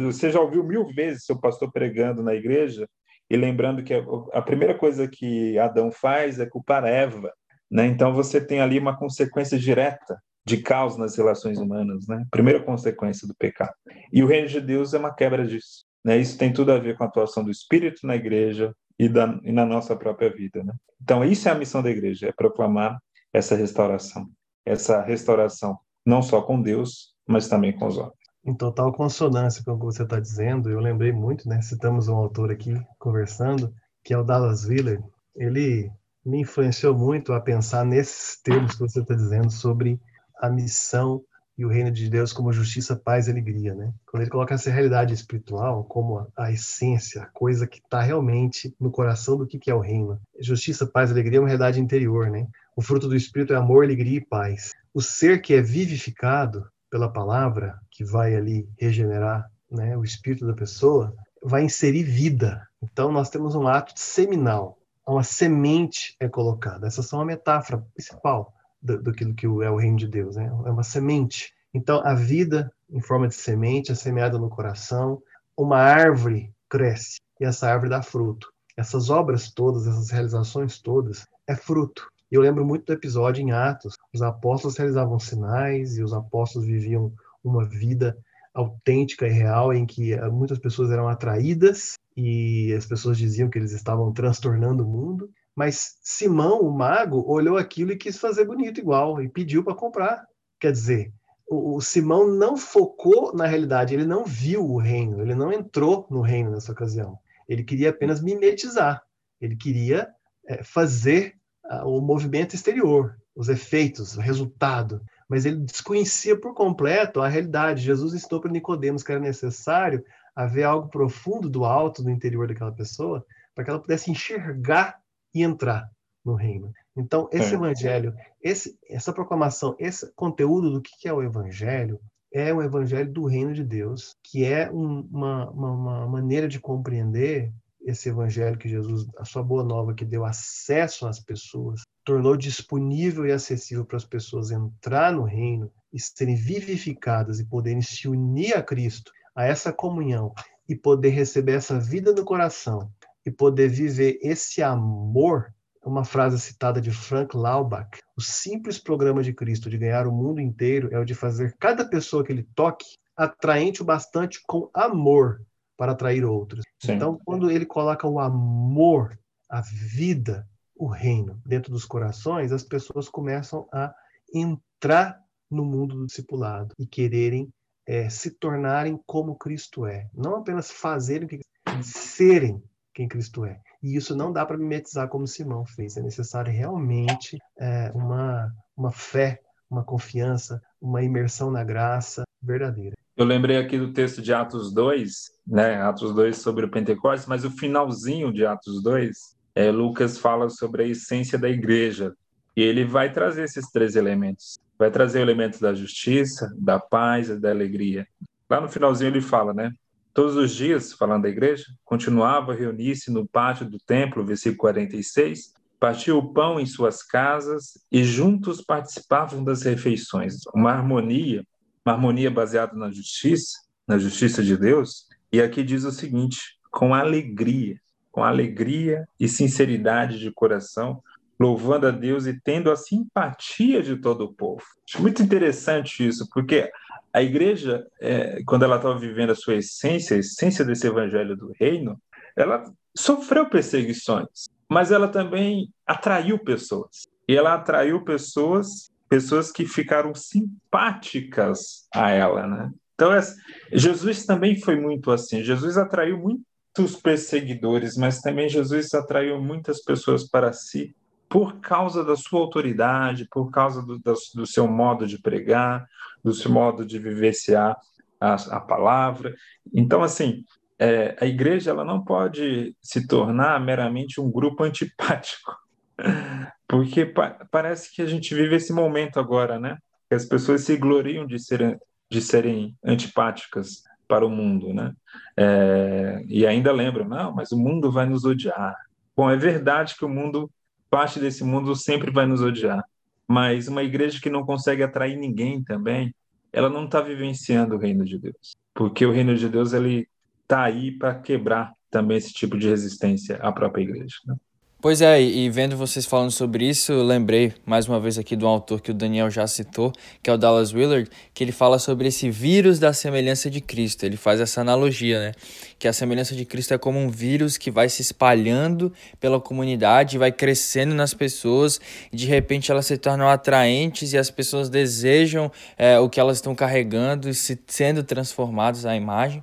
você já ouviu mil vezes seu pastor pregando na igreja e lembrando que a, primeira coisa que Adão faz é culpar Eva. Né? Então você tem ali uma consequência direta de caos nas relações humanas, né? Primeira consequência do pecado. E o reino de Deus é uma quebra disso. Né? Isso tem tudo a ver com a atuação do Espírito na igreja e, da, e na nossa própria vida. Né? Então, isso é a missão da igreja, é proclamar essa restauração. Essa restauração não só com Deus, mas também com os homens. Em total consonância com o que você está dizendo, eu lembrei muito, né? Citamos um autor aqui conversando, que é o Dallas Willard. Ele me influenciou muito a pensar nesses termos que você está dizendo sobre a missão e o reino de Deus como justiça, paz e alegria, né? Quando ele coloca essa realidade espiritual como a, a essência, a coisa que está realmente no coração do que, que é o reino. Justiça, paz e alegria é uma realidade interior, né? O fruto do Espírito é amor, alegria e paz. O ser que é vivificado pela palavra, que vai ali regenerar né, o espírito da pessoa, vai inserir vida. Então, nós temos um ato seminal. Uma semente é colocada. Essa é uma metáfora principal do, que é o reino de Deus. Né? É uma semente. Então, a vida em forma de semente é semeada no coração, uma árvore cresce e essa árvore dá fruto. Essas obras todas, essas realizações todas, é fruto. Eu lembro muito do episódio em Atos. Os apóstolos realizavam sinais e os apóstolos viviam uma vida autêntica e real em que eh, muitas pessoas eram atraídas e as pessoas diziam que eles estavam transtornando o mundo. Mas Simão, o mago, olhou aquilo e quis fazer bonito igual e pediu para comprar. Quer dizer, o, o, Simão não focou na realidade, ele não viu o reino, ele não entrou no reino nessa ocasião. Ele queria apenas mimetizar, ele queria é, fazer uh, o movimento exterior, os efeitos, o resultado. Mas ele desconhecia por completo a realidade. Jesus ensinou para Nicodemos que era necessário haver algo profundo do alto, do interior daquela pessoa, para que ela pudesse enxergar e entrar no reino. Então, esse é. evangelho, esse, essa proclamação, esse conteúdo do que é o evangelho, é o evangelho do reino de Deus, que é um, uma, uma, uma, maneira de compreender esse evangelho que Jesus, a sua boa nova que deu acesso às pessoas, tornou disponível e acessível para as pessoas entrar no reino e serem vivificadas e poderem se unir a Cristo, a essa comunhão e poder receber essa vida no coração e poder viver esse amor uma frase citada de Frank Laubach: o simples programa de Cristo de ganhar o mundo inteiro é o de fazer cada pessoa que ele toque atraente o bastante com amor para atrair outros. Sim. Então, quando ele coloca o amor, a vida, o reino dentro dos corações, as pessoas começam a entrar no mundo do discipulado e quererem é, se tornarem como Cristo é. Não apenas fazerem o que serem quem Cristo é. E isso não dá para mimetizar como Simão fez. É necessário realmente é, uma, uma fé, uma confiança, uma imersão na graça verdadeira. Eu lembrei aqui do texto de Atos 2, né? Atos 2 sobre o Pentecostes, mas o finalzinho de Atos 2, é, Lucas fala sobre a essência da igreja. E ele vai trazer esses três elementos. Vai trazer o elemento da justiça, da paz e da alegria. Lá no finalzinho ele fala, né? Todos os dias, falando da igreja, continuava a reunir-se no pátio do templo, versículo 46, partia o pão em suas casas e juntos participavam das refeições. Uma harmonia, uma harmonia baseada na justiça, na justiça de Deus. E aqui diz o seguinte: com alegria, com alegria e sinceridade de coração, louvando a Deus e tendo a simpatia de todo o povo. Acho muito interessante isso, porque a igreja, é, quando ela estava vivendo a sua essência, a essência desse evangelho do reino, ela sofreu perseguições, mas ela também atraiu pessoas. E ela atraiu pessoas, pessoas que ficaram simpáticas a ela, né? Então, Jesus também foi muito assim. Jesus atraiu muitos perseguidores, mas também Jesus atraiu muitas pessoas para si por causa da sua autoridade, por causa do, do, do seu modo de pregar, do seu modo de vivenciar a, a palavra. Então, assim, é, a igreja ela não pode se tornar meramente um grupo antipático, porque pa parece que a gente vive esse momento agora, né? Que as pessoas se gloriam de serem, de serem antipáticas para o mundo, né? É, e ainda lembram, não, mas o mundo vai nos odiar. Bom, é verdade que o mundo parte desse mundo sempre vai nos odiar. Mas uma igreja que não consegue atrair ninguém também, ela não está vivenciando o reino de Deus. Porque o reino de Deus ele está aí para quebrar também esse tipo de resistência à própria igreja. Né? Pois é, e vendo vocês falando sobre isso, lembrei mais uma vez aqui do autor que o Daniel já citou, que é o Dallas Willard, que ele fala sobre esse vírus da semelhança de Cristo. Ele faz essa analogia, né? Que a semelhança de Cristo é como um vírus que vai se espalhando pela comunidade, vai crescendo nas pessoas, e de repente elas se tornam atraentes e as pessoas desejam é, o que elas estão carregando e se, sendo transformadas à imagem.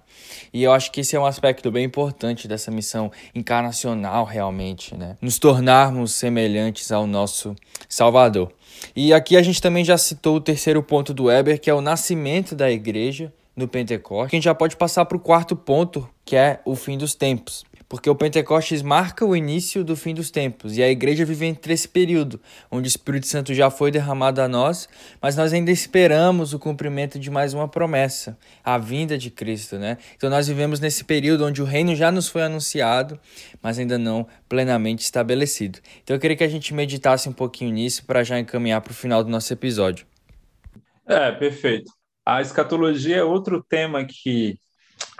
E eu acho que esse é um aspecto bem importante dessa missão encarnacional, realmente, né? Nos tornarmos semelhantes ao nosso Salvador. E aqui a gente também já citou o terceiro ponto do Weber, que é o nascimento da igreja no Pentecostes. A gente já pode passar para o quarto ponto, que é o fim dos tempos porque o Pentecostes marca o início do fim dos tempos e a igreja vive entre esse período, onde o Espírito Santo já foi derramado a nós, mas nós ainda esperamos o cumprimento de mais uma promessa, a vinda de Cristo, né? Então nós vivemos nesse período onde o reino já nos foi anunciado, mas ainda não plenamente estabelecido. Então eu queria que a gente meditasse um pouquinho nisso para já encaminhar para o final do nosso episódio. É, perfeito. A escatologia é outro tema que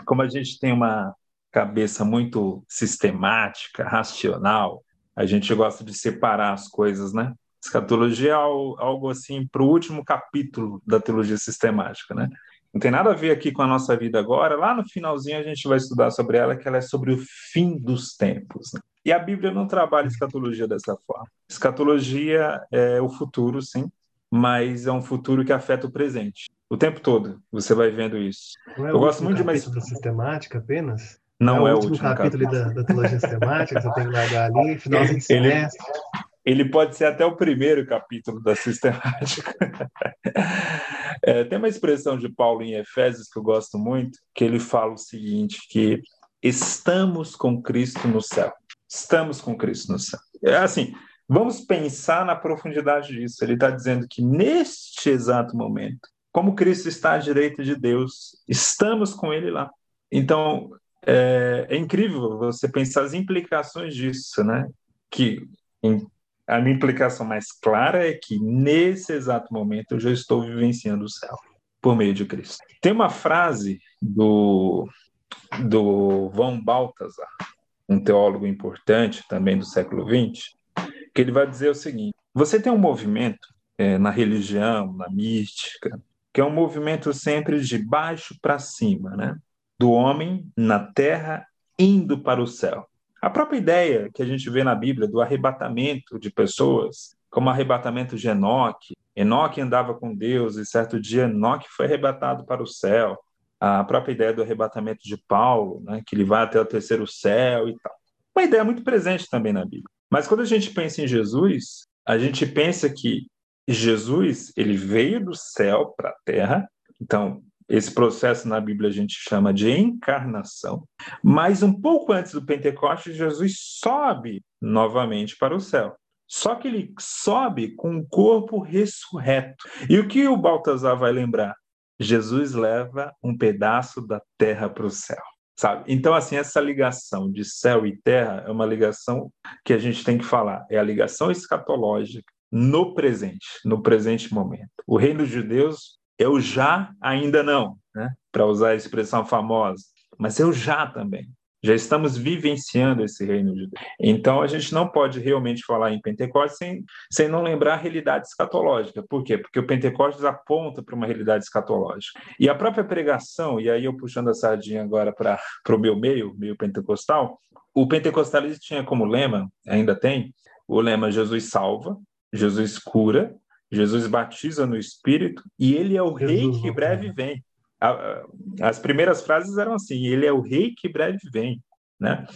como a gente tem uma cabeça muito sistemática, racional, a gente gosta de separar as coisas, né? Escatologia é algo assim para o último capítulo da teologia sistemática, né? Não tem nada a ver aqui com a nossa vida agora. Lá no finalzinho a gente vai estudar sobre ela, que ela é sobre o fim dos tempos. Né? E a Bíblia não trabalha escatologia dessa forma. Escatologia é o futuro, sim, mas é um futuro que afeta o presente. O tempo todo você vai vendo isso. Não é Eu gosto muito de mais sistemática apenas. Não, é, é, o último, último capítulo, capítulo. Da, da teologia sistemática. você tem que largar ali, finalzinho de semestre. Ele, ele pode ser até o primeiro capítulo da sistemática. É, tem uma expressão de Paulo em Efésios que eu gosto muito, que ele fala o seguinte, que estamos com Cristo no céu. Estamos com Cristo no céu. É assim, vamos pensar na profundidade disso. Ele está dizendo que neste exato momento, como Cristo está à direita de Deus, estamos com Ele lá. Então, é, é incrível você pensar as implicações disso, né? Que em a minha implicação mais clara é que nesse exato momento eu já estou vivenciando o céu por meio de Cristo. Tem uma frase do do Von Balthasar, um teólogo importante também do século XX, que ele vai dizer o seguinte: você tem um movimento é, na religião, na mística, que é um movimento sempre de baixo para cima, né? Do homem na terra indo para o céu. A própria ideia que a gente vê na Bíblia do arrebatamento de pessoas, como o arrebatamento de Enoque, Enoque andava com Deus e certo dia Enoque foi arrebatado para o céu. A própria ideia do arrebatamento de Paulo, né, que ele vai até o terceiro céu e tal. Uma ideia muito presente também na Bíblia. Mas quando a gente pensa em Jesus, a gente pensa que Jesus ele veio do céu para a terra. Então, esse processo na Bíblia a gente chama de encarnação. Mas um pouco antes do Pentecostes, Jesus sobe novamente para o céu. Só que ele sobe com um corpo ressurreto. E o que o Baltazar vai lembrar? Jesus leva um pedaço da terra para o céu. Sabe? Então, assim, essa ligação de céu e terra é uma ligação que a gente tem que falar. É a ligação escatológica no presente, no presente momento. O reino de Deus eu já ainda não, né? para usar a expressão famosa, mas eu já também. Já estamos vivenciando esse reino de Deus. Então, a gente não pode realmente falar em Pentecostes sem, sem não lembrar a realidade escatológica. Por quê? Porque o Pentecostes aponta para uma realidade escatológica. E a própria pregação, e aí eu puxando a sardinha agora para o meu meio, meio pentecostal, o pentecostalismo tinha como lema, ainda tem, o lema Jesus salva, Jesus cura Jesus batiza no Espírito e ele é o Jesus, rei que breve vem. As primeiras frases eram assim: ele é o rei que breve vem. Né?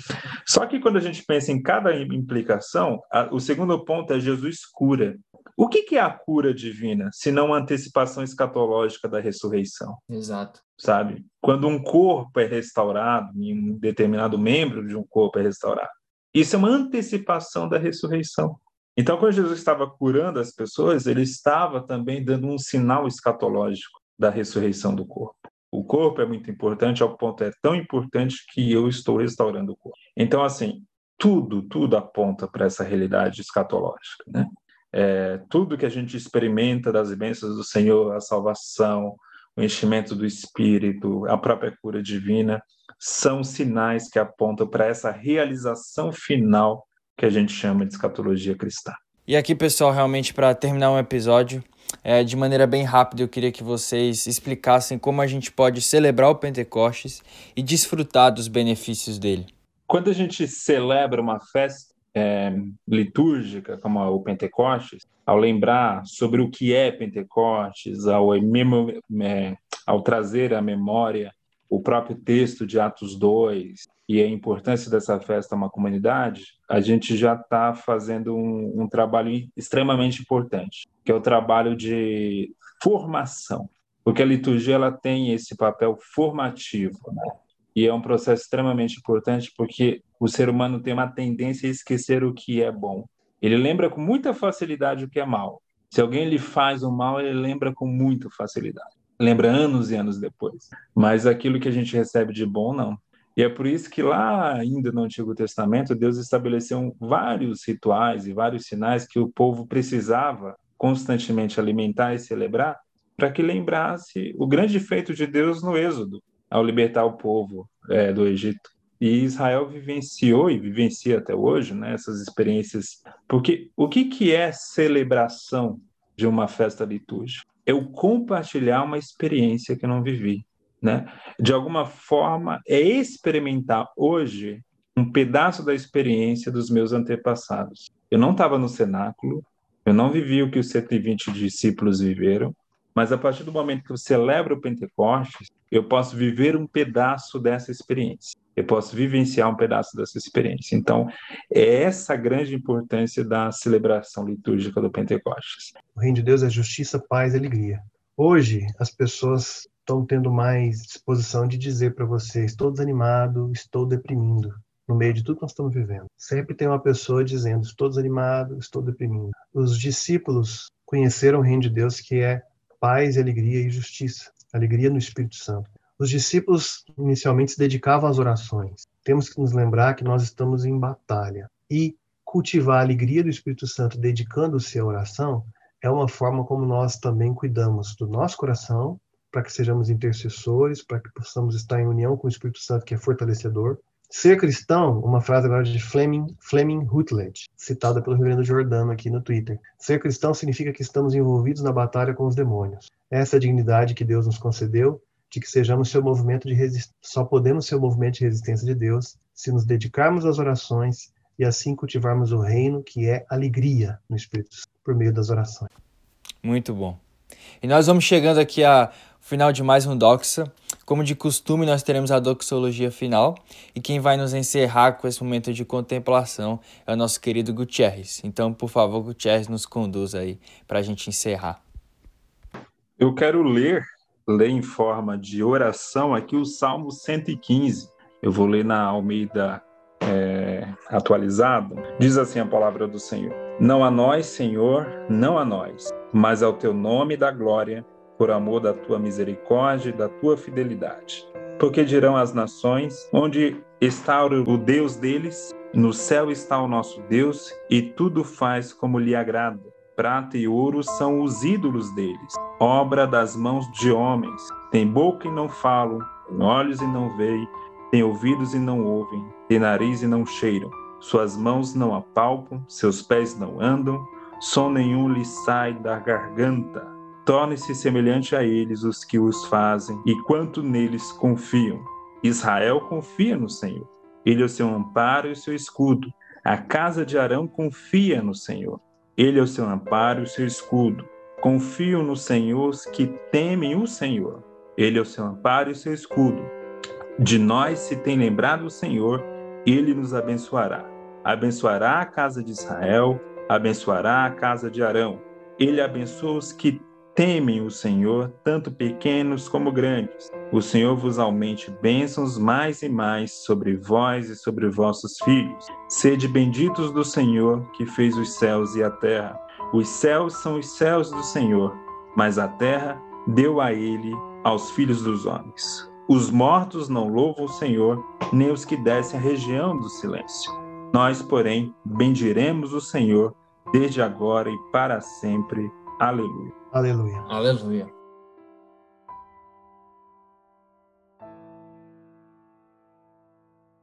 Só que quando a gente pensa em cada implicação, o segundo ponto é Jesus cura. O que, que é a cura divina, se não a antecipação escatológica da ressurreição? Exato. Sabe? Quando um corpo é restaurado, um determinado membro de um corpo é restaurado, isso é uma antecipação da ressurreição. Então, quando Jesus estava curando as pessoas, ele estava também dando um sinal escatológico da ressurreição do corpo. O corpo é muito importante, ao ponto é tão importante que eu estou restaurando o corpo. Então, assim, tudo, tudo aponta para essa realidade escatológica, né? É, tudo que a gente experimenta das bênçãos do Senhor, a salvação, o enchimento do Espírito, a própria cura divina, são sinais que apontam para essa realização final que a gente chama de escatologia cristã. E aqui, pessoal, realmente para terminar um episódio, é, de maneira bem rápida, eu queria que vocês explicassem como a gente pode celebrar o Pentecostes e desfrutar dos benefícios dele. Quando a gente celebra uma festa é, litúrgica, como o Pentecostes, ao lembrar sobre o que é Pentecostes, ao, é, ao trazer à memória o próprio texto de Atos 2 e a importância dessa festa a uma comunidade, a gente já está fazendo um, um, trabalho extremamente importante, que é o trabalho de formação, porque a liturgia ela tem esse papel formativo, né? e é um processo extremamente importante porque o ser humano tem uma tendência a esquecer o que é bom. Ele lembra com muita facilidade o que é mal. Se alguém lhe faz o mal, ele lembra com muita facilidade lembra anos e anos depois. Mas aquilo que a gente recebe de bom, não. E é por isso que lá ainda no Antigo Testamento, Deus estabeleceu vários rituais e vários sinais que o povo precisava constantemente alimentar e celebrar para que lembrasse o grande feito de Deus no Êxodo, ao libertar o povo é, do Egito. E Israel vivenciou e vivencia até hoje né, essas experiências. Porque o que, que é celebração de uma festa litúrgica? Eu compartilhar uma experiência que não vivi. Né? De alguma forma, é experimentar hoje um pedaço da experiência dos meus antepassados. Eu não estava no cenáculo, eu não vivi o que os 120 discípulos viveram, mas a partir do momento que eu celebro o Pentecostes, eu posso viver um pedaço dessa experiência. Eu posso vivenciar um pedaço dessa experiência. Então, é essa a grande importância da celebração litúrgica do Pentecostes. O reino de Deus é justiça, paz e alegria. Hoje, as pessoas estão tendo mais disposição de dizer para você: estou desanimado, estou deprimindo. No meio de tudo que nós estamos vivendo, sempre tem uma pessoa dizendo: estou desanimado, estou deprimindo. Os discípulos conheceram o reino de Deus que é paz, alegria e justiça, alegria no Espírito Santo. Os discípulos inicialmente se dedicavam às orações. Temos que nos lembrar que nós estamos em batalha e cultivar a alegria do Espírito Santo dedicando-se à oração é uma forma como nós também cuidamos do nosso coração para que sejamos intercessores, para que possamos estar em união com o Espírito Santo que é fortalecedor Ser cristão, uma frase agora de Fleming, Fleming citada pelo reverendo Jordano aqui no Twitter. Ser cristão significa que estamos envolvidos na batalha com os demônios. Essa é a dignidade que Deus nos concedeu, de que sejamos seu movimento de resistência. Só podemos ser o movimento de resistência de Deus se nos dedicarmos às orações e assim cultivarmos o reino que é alegria no Espírito Santo, por meio das orações. Muito bom. E nós vamos chegando aqui ao final de mais um Doxa. Como de costume, nós teremos a doxologia final e quem vai nos encerrar com esse momento de contemplação é o nosso querido Gutierrez. Então, por favor, Gutierrez, nos conduz aí para a gente encerrar. Eu quero ler, ler em forma de oração aqui o Salmo 115. Eu vou ler na Almeida é, atualizado. Diz assim a palavra do Senhor: Não a nós, Senhor, não a nós, mas ao teu nome da glória por amor da tua misericórdia e da tua fidelidade. Porque dirão as nações: onde está o Deus deles? No céu está o nosso Deus, e tudo faz como lhe agrada. Prata e ouro são os ídolos deles, obra das mãos de homens. Tem boca e não falam, tem olhos e não veem, tem ouvidos e não ouvem, tem nariz e não cheiram. Suas mãos não apalpam, seus pés não andam, som nenhum lhe sai da garganta torne-se semelhante a eles os que os fazem e quanto neles confiam. Israel confia no Senhor. Ele é o seu amparo e o seu escudo. A casa de Arão confia no Senhor. Ele é o seu amparo e o seu escudo. Confiam no Senhor os que temem o Senhor. Ele é o seu amparo e o seu escudo. De nós se tem lembrado o Senhor, ele nos abençoará. Abençoará a casa de Israel, abençoará a casa de Arão. Ele abençoa os que temem o Senhor, tanto pequenos como grandes. O Senhor vos aumente bênçãos mais e mais sobre vós e sobre vossos filhos. Sede benditos do Senhor, que fez os céus e a terra. Os céus são os céus do Senhor, mas a terra deu a ele, aos filhos dos homens. Os mortos não louvam o Senhor, nem os que descem a região do silêncio. Nós, porém, bendiremos o Senhor desde agora e para sempre. Aleluia. Aleluia. Aleluia.